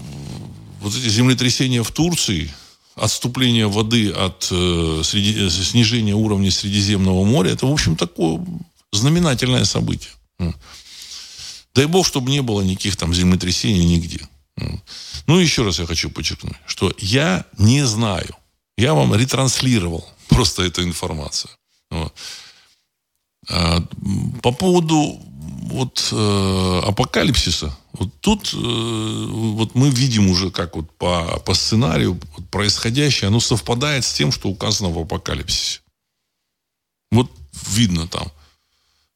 вот эти землетрясения в Турции, отступление воды от э, среди, э, снижения уровня Средиземного моря, это, в общем, такое знаменательное событие. Дай бог, чтобы не было никаких там землетрясений нигде. Ну, еще раз я хочу подчеркнуть, что я не знаю. Я вам ретранслировал просто эту информацию. А, по поводу вот э, апокалипсиса, вот тут э, вот мы видим уже, как вот по, по сценарию вот происходящее, оно совпадает с тем, что указано в апокалипсисе. Вот видно там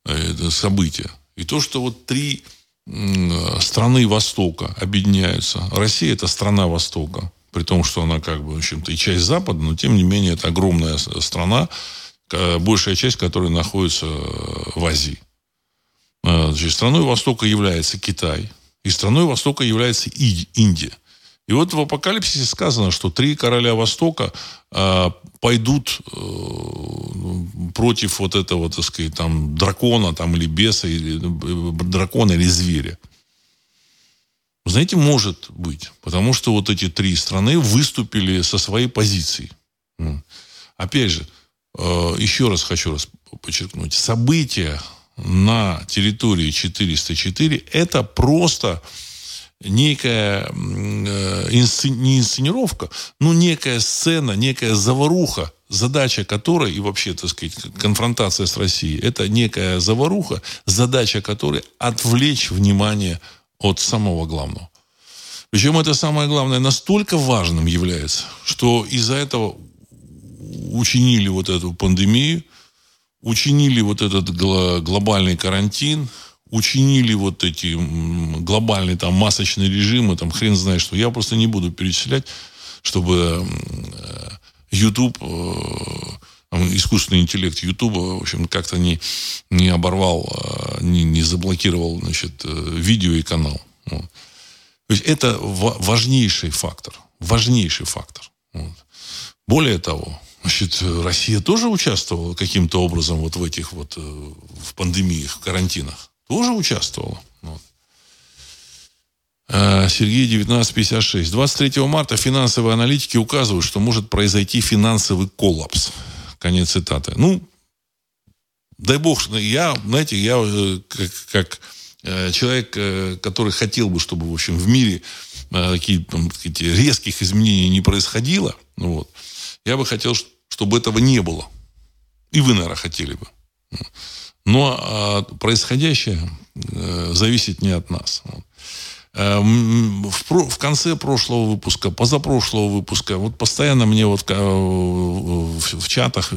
э, это событие. И то, что вот три э, страны Востока объединяются. Россия – это страна Востока. При том, что она как бы, в общем-то, и часть Запада, но тем не менее это огромная страна, большая часть которой находится в Азии. Э, значит, страной Востока является Китай, и страной Востока является Индия. И вот в Апокалипсисе сказано, что три короля Востока э, пойдут э, против вот этого, так сказать, там, дракона там, или беса, или, э, дракона или зверя. Знаете, может быть. Потому что вот эти три страны выступили со своей позицией. Опять же, э, еще раз хочу раз подчеркнуть. События на территории 404 это просто некая э, не инсценировка, но некая сцена, некая заваруха, задача которой, и вообще, так сказать, конфронтация с Россией, это некая заваруха, задача которой отвлечь внимание от самого главного. Причем это самое главное настолько важным является, что из-за этого учинили вот эту пандемию, учинили вот этот глобальный карантин, учинили вот эти глобальные там масочные режимы, там хрен знает что. Я просто не буду перечислять, чтобы YouTube, э, искусственный интеллект YouTube, в общем, как-то не, не оборвал, э, не, не заблокировал, значит, э, видео и канал. Вот. То есть это важнейший фактор. Важнейший фактор. Вот. Более того, Значит, Россия тоже участвовала каким-то образом вот в этих вот э, в пандемиях, в карантинах. Тоже участвовала. Вот. Э, Сергей 1956. 23 марта финансовые аналитики указывают, что может произойти финансовый коллапс. Конец цитаты. Ну, дай бог, я, знаете, я э, как, как человек, который хотел бы, чтобы, в общем, в мире такие, там, резких изменений не происходило, ну, вот, я бы хотел, чтобы этого не было. И вы, наверное, хотели бы. Но а, происходящее э, зависит не от нас. Э, в, конце прошлого выпуска, позапрошлого выпуска, вот постоянно мне вот э, в, чатах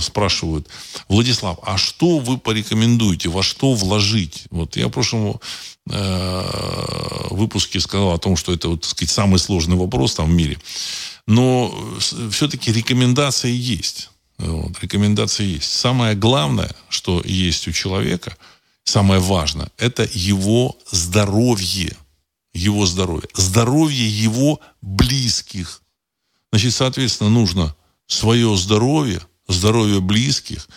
спрашивают, Владислав, а что вы порекомендуете, во что вложить? Вот я в прошлом выпуске сказал о том, что это, вот, так сказать, самый сложный вопрос там в мире. Но все-таки рекомендации есть. Вот, рекомендации есть. Самое главное, что есть у человека, самое важное, это его здоровье. Его здоровье. Здоровье его близких. Значит, соответственно, нужно свое здоровье, здоровье близких,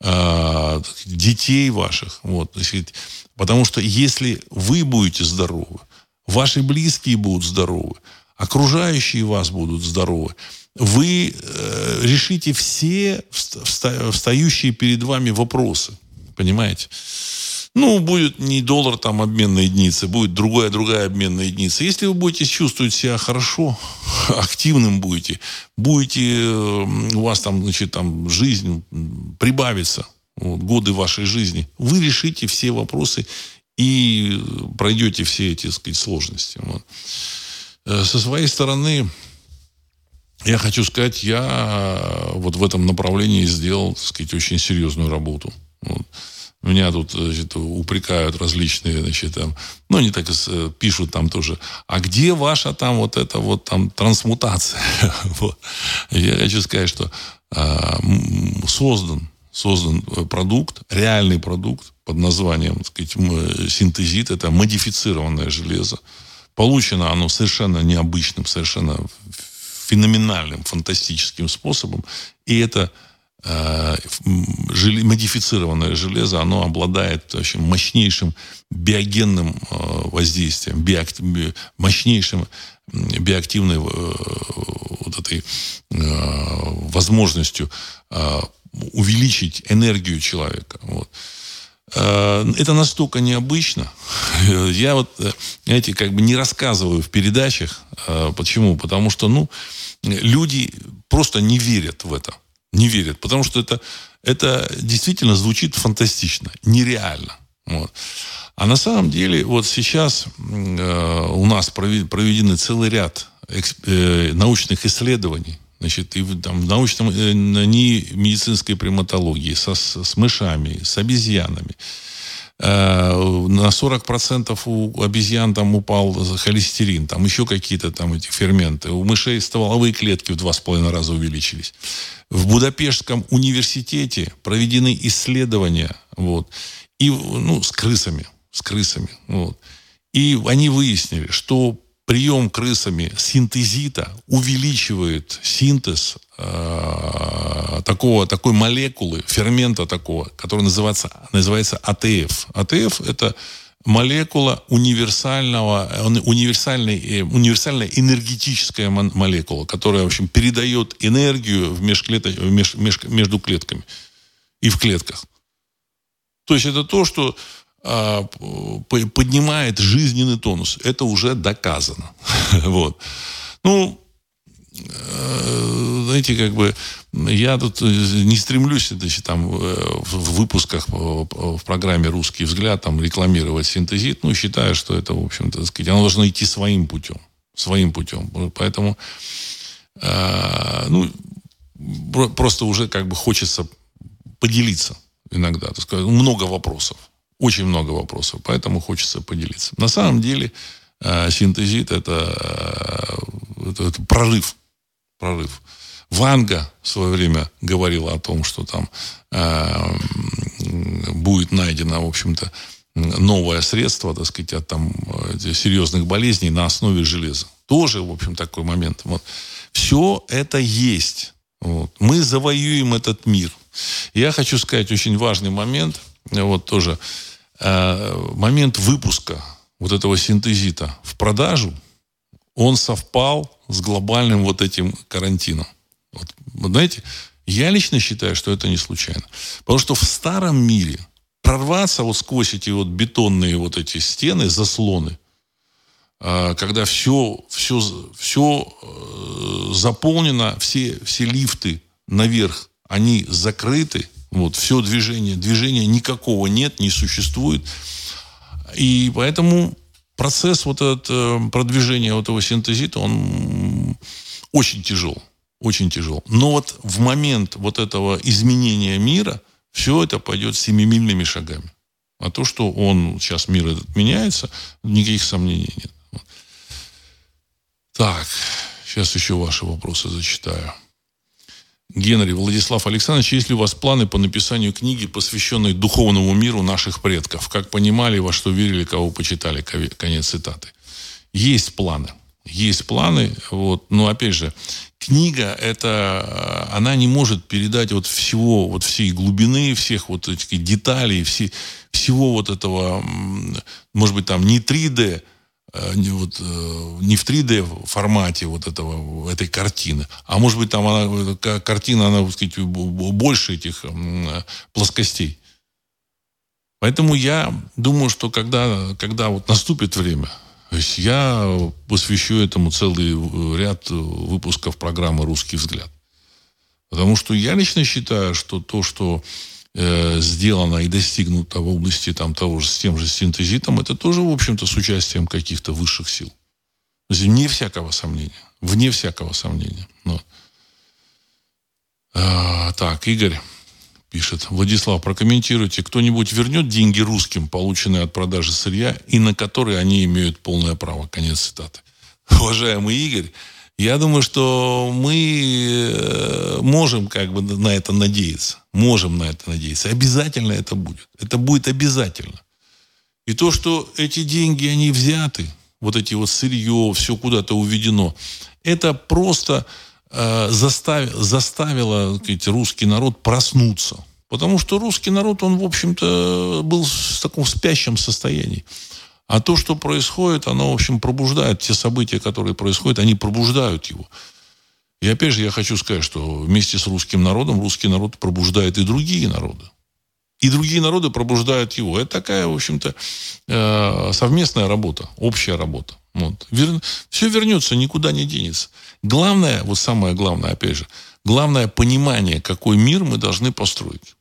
э, детей ваших. Вот, значит, потому что если вы будете здоровы, ваши близкие будут здоровы, окружающие вас будут здоровы, вы э, решите все встающие перед вами вопросы. Понимаете? Ну, будет не доллар там обменная единица, будет другая, другая обменная единица. Если вы будете чувствовать себя хорошо, активным будете, будете, э, у вас там, значит, там жизнь прибавится, вот, годы вашей жизни, вы решите все вопросы и пройдете все эти, так сказать, сложности. Вот. Э, со своей стороны, я хочу сказать, я э, вот в этом направлении сделал, так сказать, очень серьезную работу. Вот. Меня тут значит, упрекают различные, значит, там, ну, они так э, пишут там тоже, а где ваша там вот эта вот там трансмутация? Я хочу сказать, что э, создан, создан продукт, реальный продукт под названием, так сказать, синтезит, это модифицированное железо, Получено оно совершенно необычным, совершенно феноменальным, фантастическим способом. И это э, модифицированное железо, оно обладает очень мощнейшим биогенным э, воздействием, биоакт, би, мощнейшим биоактивной э, вот этой э, возможностью э, увеличить энергию человека. Вот. Э, это настолько необычно. Я вот, э, знаете, как бы не рассказываю в передачах. Э, почему? Потому что, ну, люди просто не верят в это. Не верят. Потому что это, это действительно звучит фантастично. Нереально. Вот. А на самом деле вот сейчас э, у нас проведены целый ряд э, научных исследований, значит, и там, в научном, э, не медицинской приматологии, со, с мышами, с обезьянами. Э, на 40% у обезьян там упал холестерин, там еще какие-то там эти ферменты. У мышей стволовые клетки в два с половиной раза увеличились. В Будапештском университете проведены исследования, вот, и, ну, с крысами, с крысами, вот. И они выяснили, что прием крысами синтезита увеличивает синтез э, такого, такой молекулы, фермента такого, который называется, называется АТФ. АТФ – это молекула универсального, универсальной, э, универсальная энергетическая молекула, которая, в общем, передает энергию в межклеток, в меж, меж, между клетками и в клетках. То есть это то, что а, поднимает жизненный тонус. Это уже доказано. вот. Ну, э, знаете, как бы я тут э, не стремлюсь значит, там, э, в выпусках в программе «Русский взгляд» там, рекламировать синтезит. Ну, считаю, что это, в общем-то, сказать, оно должно идти своим путем. Своим путем. Поэтому ну, просто уже как бы хочется поделиться иногда. Так сказать, много вопросов очень много вопросов, поэтому хочется поделиться. На самом деле э, синтезит это, э, это, это прорыв. Прорыв. Ванга в свое время говорила о том, что там э, будет найдено, в общем-то, новое средство, так сказать, от там, серьезных болезней на основе железа. Тоже, в общем, такой момент. Вот. Все это есть. Вот. Мы завоюем этот мир. Я хочу сказать очень важный момент – вот тоже э, момент выпуска вот этого синтезита в продажу, он совпал с глобальным вот этим карантином. Вот знаете, я лично считаю, что это не случайно. Потому что в старом мире прорваться вот сквозь эти вот бетонные вот эти стены, заслоны, э, когда все, все, все э, заполнено, все, все лифты наверх, они закрыты, вот, все движение, движения никакого нет, не существует. И поэтому процесс вот этот, э, продвижения вот этого синтезита, он очень тяжел. Очень тяжел. Но вот в момент вот этого изменения мира все это пойдет семимильными шагами. А то, что он, сейчас мир этот меняется, никаких сомнений нет. Так, сейчас еще ваши вопросы зачитаю. Генри Владислав Александрович, есть ли у вас планы по написанию книги, посвященной духовному миру наших предков? Как понимали, во что верили, кого почитали? Конец цитаты. Есть планы. Есть планы. Вот. Но опять же, книга это она не может передать вот всего, вот всей глубины, всех вот этих деталей, все, всего вот этого, может быть, там не 3D, Э, не, вот, э, не в 3D формате вот этого, этой картины, а может быть там она, картина, она, так сказать, больше этих плоскостей. Поэтому я думаю, что когда, когда вот наступит время, то есть я посвящу этому целый ряд выпусков программы «Русский взгляд». Потому что я лично считаю, что то, что э, сделано и достигнуто в области там, того же, с тем же синтезитом, это тоже, в общем-то, с участием каких-то высших сил. То есть, вне всякого сомнения. Вне всякого сомнения. Но. А, так, Игорь пишет. Владислав, прокомментируйте, кто-нибудь вернет деньги русским, полученные от продажи сырья, и на которые они имеют полное право? Конец цитаты. Уважаемый Игорь, я думаю, что мы э, можем как бы на это надеяться. Можем на это надеяться. Обязательно это будет. Это будет обязательно. И то, что эти деньги, они взяты, вот эти вот сырье, все куда-то уведено, это просто э, застав, заставило сказать, русский народ проснуться. Потому что русский народ, он, в общем-то, был в таком спящем состоянии. А то, что происходит, оно, в общем, пробуждает. Те события, которые происходят, они пробуждают его. И опять же, я хочу сказать, что вместе с русским народом русский народ пробуждает и другие народы. И другие народы пробуждают его. Это такая, в общем-то, э, совместная работа, общая работа. Вот. Все вернется, никуда не денется. Главное, вот самое главное, опять же, главное понимание, какой мир мы должны построить.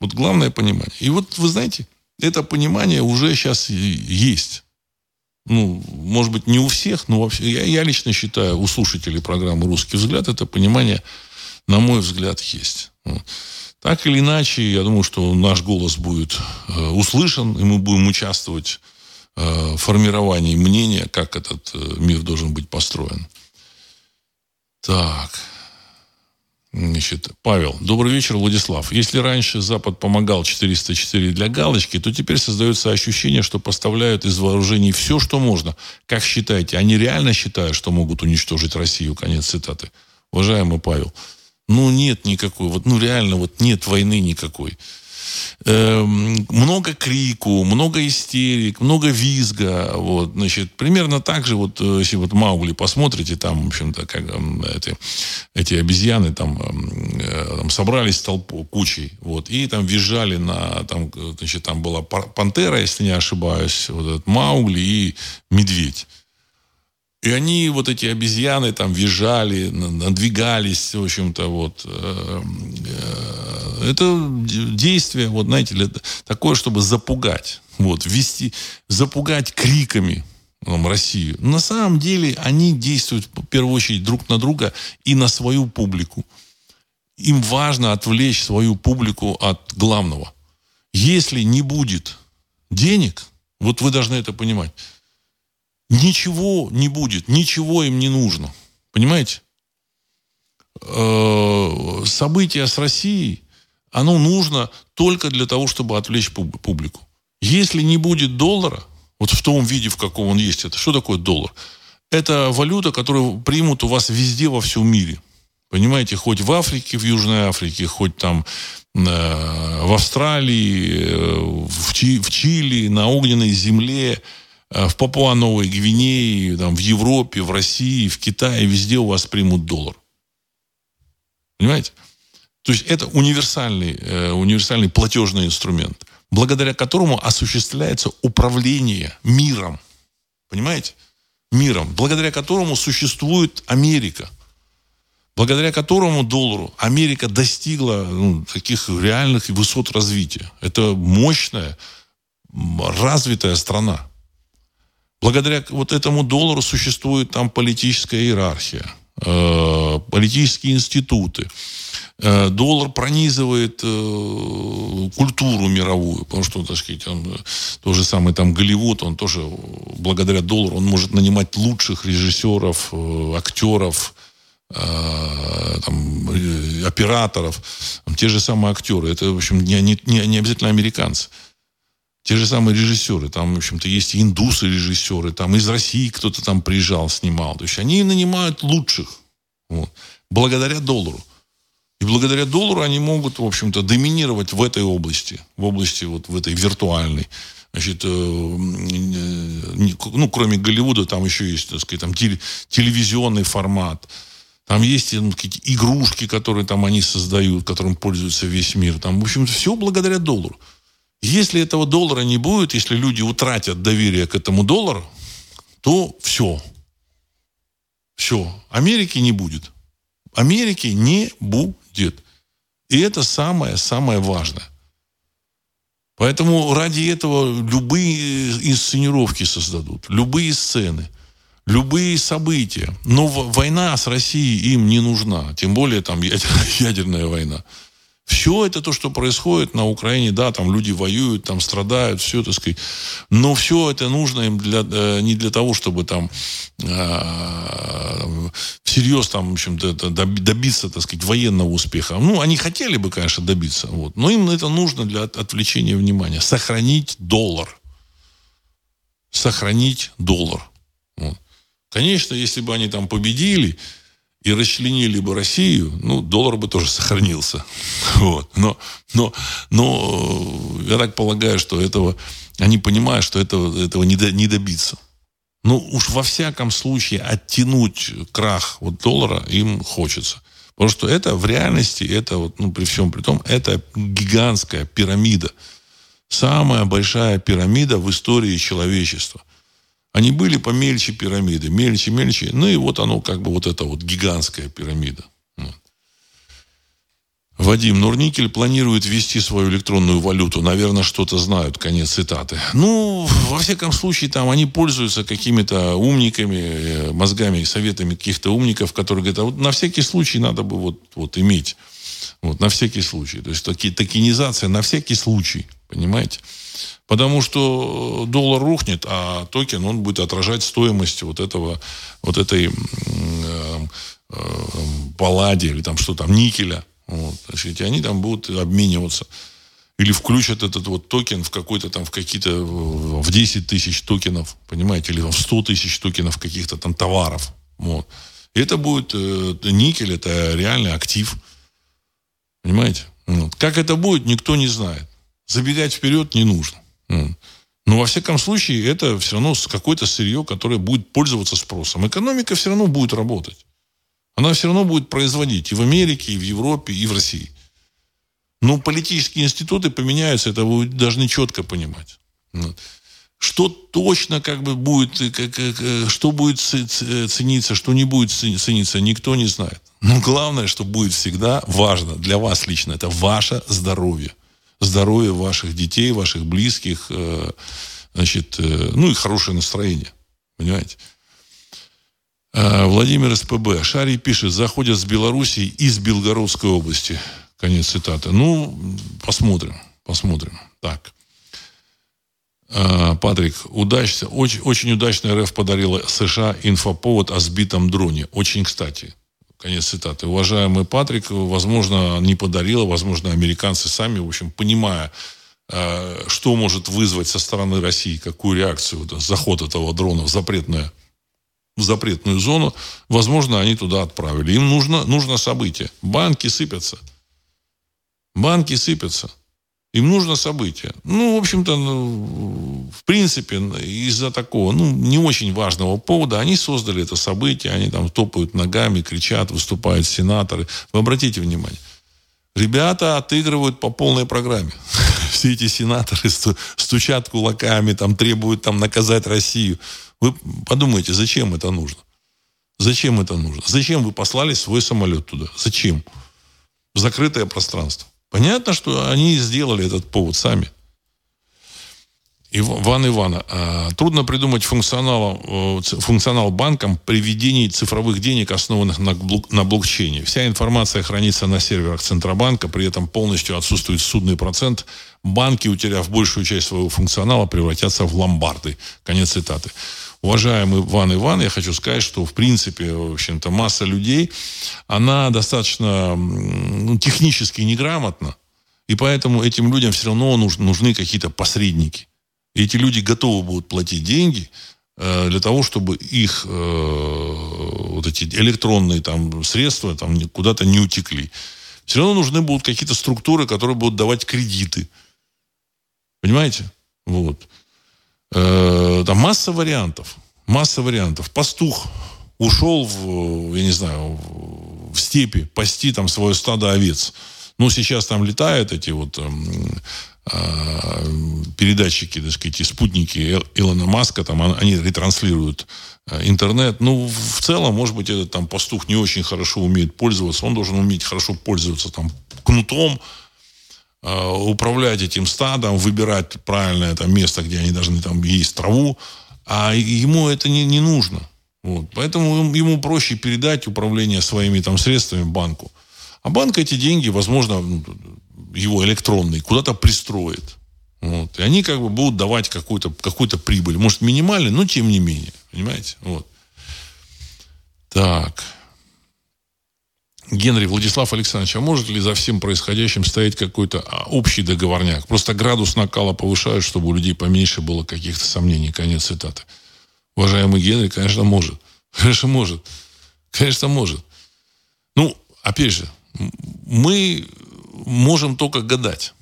Вот главное понимание. И вот, вы знаете, это понимание уже сейчас есть. Ну, может быть, не у всех, но вообще, я, я лично считаю, у слушателей программы «Русский взгляд» это понимание, на мой взгляд, есть. Так или иначе, я думаю, что наш голос будет э, услышан, и мы будем участвовать э, в формировании мнения, как этот э, мир должен быть построен. Так. Значит, Павел. Добрый вечер, Владислав. Если раньше Запад помогал 404 для галочки, то теперь создается ощущение, что поставляют из вооружений все, что можно. Как считаете, они реально считают, что могут уничтожить Россию? Конец цитаты. Уважаемый Павел, ну нет никакой, вот ну реально вот нет войны никакой. Эм, много крику, много истерик, много визга. Вот, значит, примерно так же, вот, э, если вот Маугли посмотрите, там, в общем-то, как эти, эти обезьяны там, э, там собрались толпу, кучей, вот, и там визжали на, там, значит, там была пантера, если не ошибаюсь, вот этот Маугли и медведь. И они, вот эти обезьяны, там визжали, надвигались, в общем-то, вот. Э, э, это действие, вот, знаете, такое, чтобы запугать. Вот, ввести, запугать криками там, Россию. На самом деле они действуют, в первую очередь, друг на друга и на свою публику. Им важно отвлечь свою публику от главного. Если не будет денег, вот вы должны это понимать, ничего не будет, ничего им не нужно. Понимаете? Э, событие с Россией, оно нужно только для того, чтобы отвлечь публику. Если не будет доллара, вот в том виде, в каком он есть, это что такое доллар? Это валюта, которую примут у вас везде во всем мире. Понимаете, хоть в Африке, в Южной Африке, хоть там э, в Австралии, э, в, Чи, в Чили, на огненной земле, в Папуа-Новой Гвинее, там, в Европе, в России, в Китае, везде у вас примут доллар. Понимаете? То есть это универсальный, э, универсальный платежный инструмент, благодаря которому осуществляется управление миром. Понимаете? Миром, благодаря которому существует Америка. Благодаря которому доллару Америка достигла ну, таких реальных высот развития. Это мощная, развитая страна. Благодаря вот этому доллару существует там политическая иерархия, э, политические институты. Э, доллар пронизывает э, культуру мировую, потому что, так сказать, он, тот же самый там Голливуд, он тоже благодаря доллару, он может нанимать лучших режиссеров, актеров, там, операторов, там, те же самые актеры. Это, в общем, не, не, не обязательно американцы. Те же самые режиссеры, там, в общем-то, есть индусы-режиссеры, там из России кто-то там приезжал, снимал. То есть они нанимают лучших. Вот, благодаря доллару. И благодаря доллару они могут, в общем-то, доминировать в этой области, в области вот в этой виртуальной. Значит, э, ну, кроме Голливуда, там еще есть, так сказать, там телевизионный формат. Там есть ну, какие-то игрушки, которые там они создают, которым пользуется весь мир. Там, в общем, все благодаря доллару. Если этого доллара не будет, если люди утратят доверие к этому доллару, то все. Все. Америки не будет. Америки не будет. И это самое-самое важное. Поэтому ради этого любые инсценировки создадут, любые сцены, любые события. Но война с Россией им не нужна. Тем более там ядерная война. Все это то, что происходит на Украине, да, там люди воюют, там страдают, все, так сказать. Но все это нужно им для, э, не для того, чтобы там э, всерьез там, в общем-то, добиться, так сказать, военного успеха. Ну, они хотели бы, конечно, добиться, вот, но им это нужно для отвлечения внимания. Сохранить доллар. Сохранить доллар. Вот. Конечно, если бы они там победили, и расчленили бы Россию, ну, доллар бы тоже сохранился. Вот. Но, но, но я так полагаю, что этого, они понимают, что этого, этого не, до, не добиться. Ну, уж во всяком случае оттянуть крах вот доллара им хочется. Потому что это в реальности, это вот, ну, при всем при том, это гигантская пирамида. Самая большая пирамида в истории человечества – они были помельче пирамиды, мельче, мельче. Ну и вот оно как бы вот это вот гигантская пирамида. Вадим Нурникель планирует ввести свою электронную валюту. Наверное, что-то знают. Конец цитаты. Ну, во всяком случае, там они пользуются какими-то умниками, э, мозгами, советами каких-то умников, которые говорят, а вот на всякий случай надо бы вот, вот иметь. Вот, на всякий случай. То есть таки, токенизация на всякий случай. Понимаете? Потому что доллар рухнет, а токен, он будет отражать стоимость вот этого, вот этой э, э, палладия или там что там, никеля вот, значит, они там будут обмениваться. Или включат этот вот токен в какой-то там, в какие-то, в 10 тысяч токенов, понимаете, или в 100 тысяч токенов каких-то там товаров. Вот. И это будет, э, никель, это реальный актив. Понимаете? Вот. Как это будет, никто не знает. Забегать вперед не нужно. Но, во всяком случае, это все равно какое-то сырье, которое будет пользоваться спросом. Экономика все равно будет работать. Она все равно будет производить и в Америке, и в Европе, и в России. Но политические институты поменяются, это вы должны четко понимать. Что точно как бы будет, как, как, что будет цениться, что не будет цениться, никто не знает. Но главное, что будет всегда важно для вас лично, это ваше здоровье. Здоровье ваших детей, ваших близких, э, значит, э, ну и хорошее настроение. Понимаете? Владимир СПБ. Шарий пишет, заходят с Белоруссии из Белгородской области. Конец цитаты. Ну, посмотрим. Посмотрим. Так. А, Патрик, удачно, очень, очень удачно РФ подарила США инфоповод о сбитом дроне. Очень кстати. Конец цитаты. Уважаемый Патрик, возможно, не подарила, возможно, американцы сами, в общем, понимая, а, что может вызвать со стороны России, какую реакцию, заход этого дрона в запретное в запретную зону, возможно, они туда отправили. Им нужно, нужно событие. Банки сыпятся. Банки сыпятся. Им нужно событие. Ну, в общем-то, ну, в принципе, из-за такого, ну, не очень важного повода, они создали это событие, они там топают ногами, кричат, выступают сенаторы. Вы обратите внимание. Ребята отыгрывают по полной программе. Все эти сенаторы стучат кулаками, там требуют там наказать Россию. Вы подумайте, зачем это нужно? Зачем это нужно? Зачем вы послали свой самолет туда? Зачем? В закрытое пространство. Понятно, что они сделали этот повод сами. Иван Ивана, а, трудно придумать функционал, функционал банкам при введении цифровых денег, основанных на, на блокчейне. Вся информация хранится на серверах Центробанка, при этом полностью отсутствует судный процент. Банки, утеряв большую часть своего функционала, превратятся в ломбарды. Конец цитаты. Уважаемый Иван Иван, я хочу сказать, что, в принципе, в общем-то, масса людей, она достаточно ну, технически неграмотна, и поэтому этим людям все равно нужны какие-то посредники. И эти люди готовы будут платить деньги э, для того, чтобы их э, вот эти электронные там средства там куда-то не утекли. Все равно нужны будут какие-то структуры, которые будут давать кредиты. Понимаете? Вот. Э, там масса вариантов. Масса вариантов. Пастух ушел в, я не знаю, в степи пасти там свое стадо овец. Ну, сейчас там летают эти вот э, передатчики, так сказать, и спутники Илона Маска, там они ретранслируют э, интернет. Ну, в целом, может быть, этот там пастух не очень хорошо умеет пользоваться. Он должен уметь хорошо пользоваться там кнутом, управлять этим стадом, выбирать правильное там, место, где они должны там есть траву, а ему это не, не нужно. Вот. Поэтому ему проще передать управление своими там средствами банку. А банк эти деньги, возможно, ну, его электронный, куда-то пристроит. Вот. И они как бы будут давать какую-то какую прибыль. Может, минимальную, но тем не менее. Понимаете? Вот. Так. Генри Владислав Александрович, а может ли за всем происходящим стоять какой-то а, общий договорняк? Просто градус накала повышают, чтобы у людей поменьше было каких-то сомнений. Конец цитаты. Уважаемый Генри, конечно, может. Конечно, может. Конечно, может. Ну, опять же, мы можем только гадать.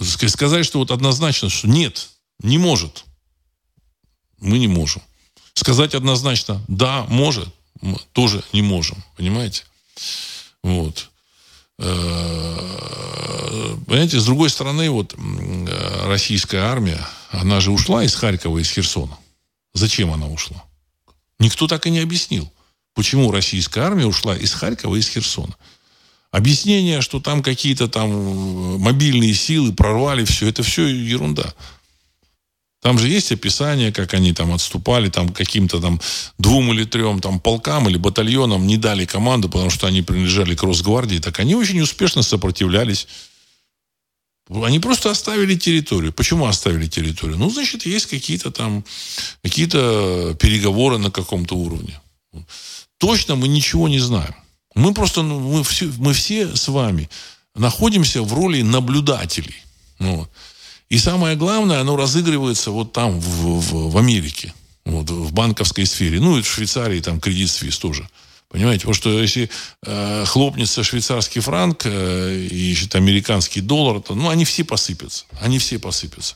Сказать, что вот однозначно, что нет, не может. Мы не можем. Сказать однозначно, да, может, мы тоже не можем. Понимаете? Вот. Э, понимаете, с другой стороны, вот российская армия, она же ушла из Харькова, из Херсона. Зачем она ушла? Никто так и не объяснил, почему российская армия ушла из Харькова, из Херсона. Объяснение, что там какие-то там мобильные силы прорвали все, это все ерунда. Там же есть описание, как они там отступали, там каким-то там двум или трем там полкам или батальонам не дали команду, потому что они принадлежали к Росгвардии. Так они очень успешно сопротивлялись. Они просто оставили территорию. Почему оставили территорию? Ну, значит, есть какие-то там, какие-то переговоры на каком-то уровне. Точно мы ничего не знаем. Мы просто, ну, мы, все, мы все с вами находимся в роли наблюдателей. Вот. И самое главное, оно разыгрывается вот там, в, в, в Америке, вот, в банковской сфере. Ну, и в Швейцарии там кредит Свис тоже. Понимаете? Потому что если э, хлопнется швейцарский франк э, и еще американский доллар, то ну, они все посыпятся. Они все посыпятся.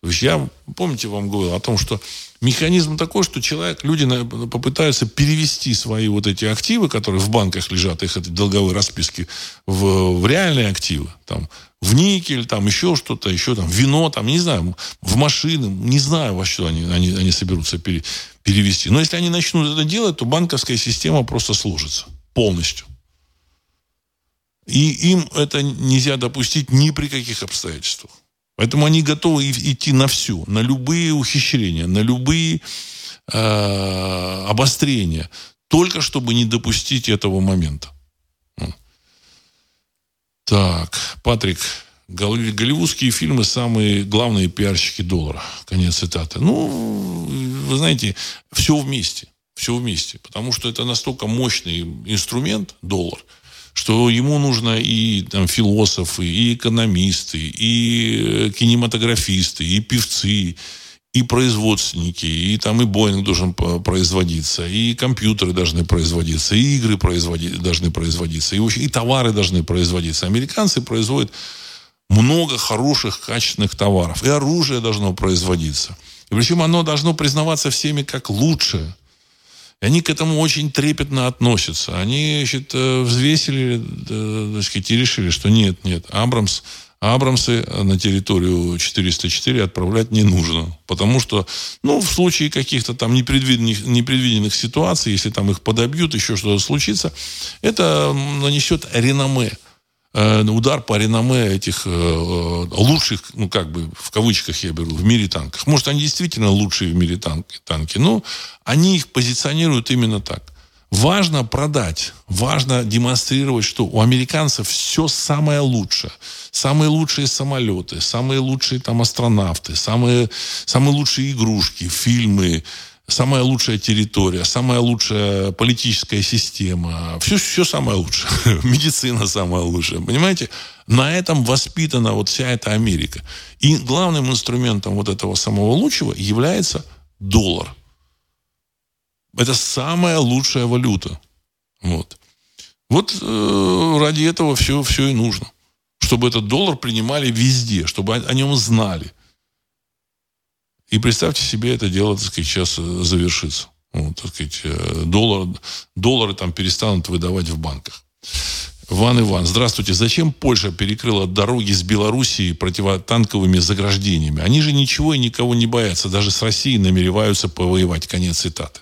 То есть я, помните, вам говорил о том, что механизм такой, что человек, люди попытаются перевести свои вот эти активы, которые в банках лежат, их это долговые расписки, в, в реальные активы. Там, в никель, там еще что-то, еще там вино, там, не знаю, в машины, не знаю, во что они, они, они соберутся пере, перевести. Но если они начнут это делать, то банковская система просто сложится полностью. И им это нельзя допустить ни при каких обстоятельствах. Поэтому они готовы идти на все, на любые ухищрения, на любые э, обострения, только чтобы не допустить этого момента. Так, Патрик, голливудские фильмы самые главные пиарщики доллара. Конец цитаты. Ну, вы знаете, все вместе. Все вместе. Потому что это настолько мощный инструмент, доллар – что ему нужно и там, философы, и экономисты, и э, кинематографисты, и певцы, и производственники, и там и Боинг должен производиться, и компьютеры должны производиться, и игры производи, должны производиться, и, и товары должны производиться. Американцы производят много хороших, качественных товаров, и оружие должно производиться. И причем оно должно признаваться всеми как лучшее. И они к этому очень трепетно относятся. Они значит, э, взвесили э, так сказать, и решили, что нет, нет, Абрамс, Абрамсы на территорию 404 отправлять не нужно. Потому что, ну, в случае каких-то там непредвиденных, непредвиденных ситуаций, если там их подобьют, еще что-то случится, это нанесет реноме Э, удар по реноме этих э, э, лучших, ну как бы в кавычках я беру, в мире танков. Может, они действительно лучшие в мире танки, танки, но они их позиционируют именно так. Важно продать, важно демонстрировать, что у американцев все самое лучшее. Самые лучшие самолеты, самые лучшие там астронавты, самые, самые лучшие игрушки, фильмы, самая лучшая территория, самая лучшая политическая система, все, все самое лучшее. Медицина самая лучшая. Понимаете? На этом воспитана вот вся эта Америка. И главным инструментом вот этого самого лучшего является доллар. Это самая лучшая валюта. Вот. Вот э, ради этого все, все и нужно. Чтобы этот доллар принимали везде, чтобы о, о нем знали. И представьте себе, это дело, так сказать, сейчас э, завершится. Вот, так сказать, э, доллар, доллары там перестанут выдавать в банках. Ван Иван, здравствуйте. Зачем Польша перекрыла дороги с Белоруссией противотанковыми заграждениями? Они же ничего и никого не боятся. Даже с Россией намереваются повоевать. Конец цитаты.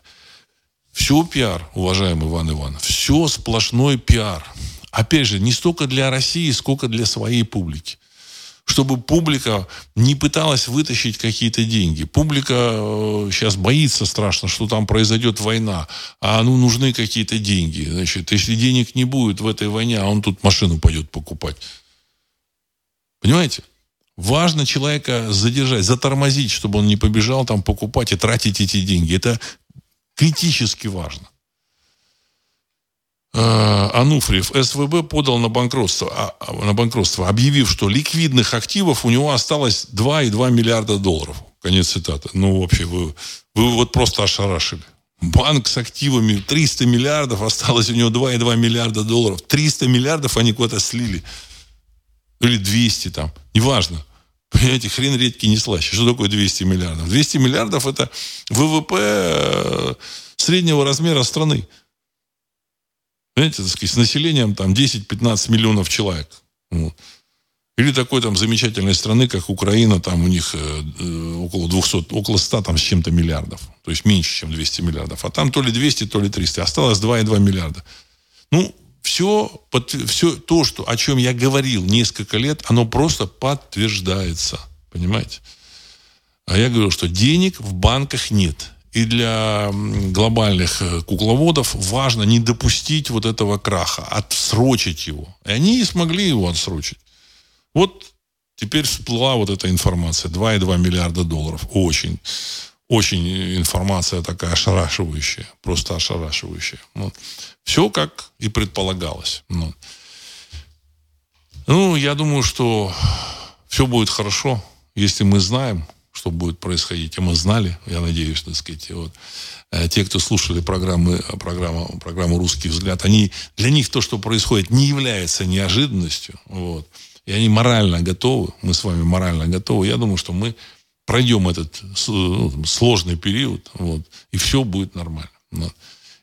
Все пиар, уважаемый Иван Иван. Все сплошной пиар. Опять же, не столько для России, сколько для своей публики чтобы публика не пыталась вытащить какие-то деньги. Публика сейчас э, боится страшно, что там произойдет война, а ну нужны какие-то деньги. Значит, если денег не будет в этой войне, а он тут машину пойдет покупать. Понимаете? Важно человека задержать, затормозить, чтобы он не побежал там покупать и тратить эти деньги. Это критически важно. Э, Ануфриев, СВБ подал на банкротство, а, а, на банкротство, объявив, что ликвидных активов у него осталось 2,2 миллиарда долларов. Конец цитаты. Ну, вообще, вы, вы вот просто ошарашили. Банк с активами 300 миллиардов, осталось у него 2,2 миллиарда долларов. 300 миллиардов они куда-то слили. Или 200 там. Неважно. Понимаете, хрен редкий не слаще. Что такое 200 миллиардов? 200 миллиардов это ВВП э, среднего размера страны. Понимаете, так сказать, с населением там 10-15 миллионов человек. Вот. Или такой там замечательной страны, как Украина, там у них э, э около 200, около 100 там с чем-то миллиардов. То есть меньше, чем 200 миллиардов. А там то ли 200, то ли 300. Осталось 2,2 миллиарда. Ну, все, все то, что, о чем я говорил несколько лет, оно просто подтверждается. Понимаете? А я говорю, что денег в банках нет. И для глобальных э, кукловодов важно не допустить вот этого краха, отсрочить его. И они и смогли его отсрочить. Вот теперь всплыла вот эта информация. 2,2 миллиарда долларов. Очень, очень информация такая ошарашивающая. Просто ошарашивающая. Вот. Все как и предполагалось. Вот. Ну, я думаю, что все будет хорошо, если мы знаем, что будет происходить. И мы знали, я надеюсь, так сказать, вот, э, те, кто слушали программы, программу, программу «Русский взгляд», они, для них то, что происходит, не является неожиданностью. Вот. И они морально готовы, мы с вами морально готовы. Я думаю, что мы пройдем этот ну, сложный период, вот, и все будет нормально. Вот.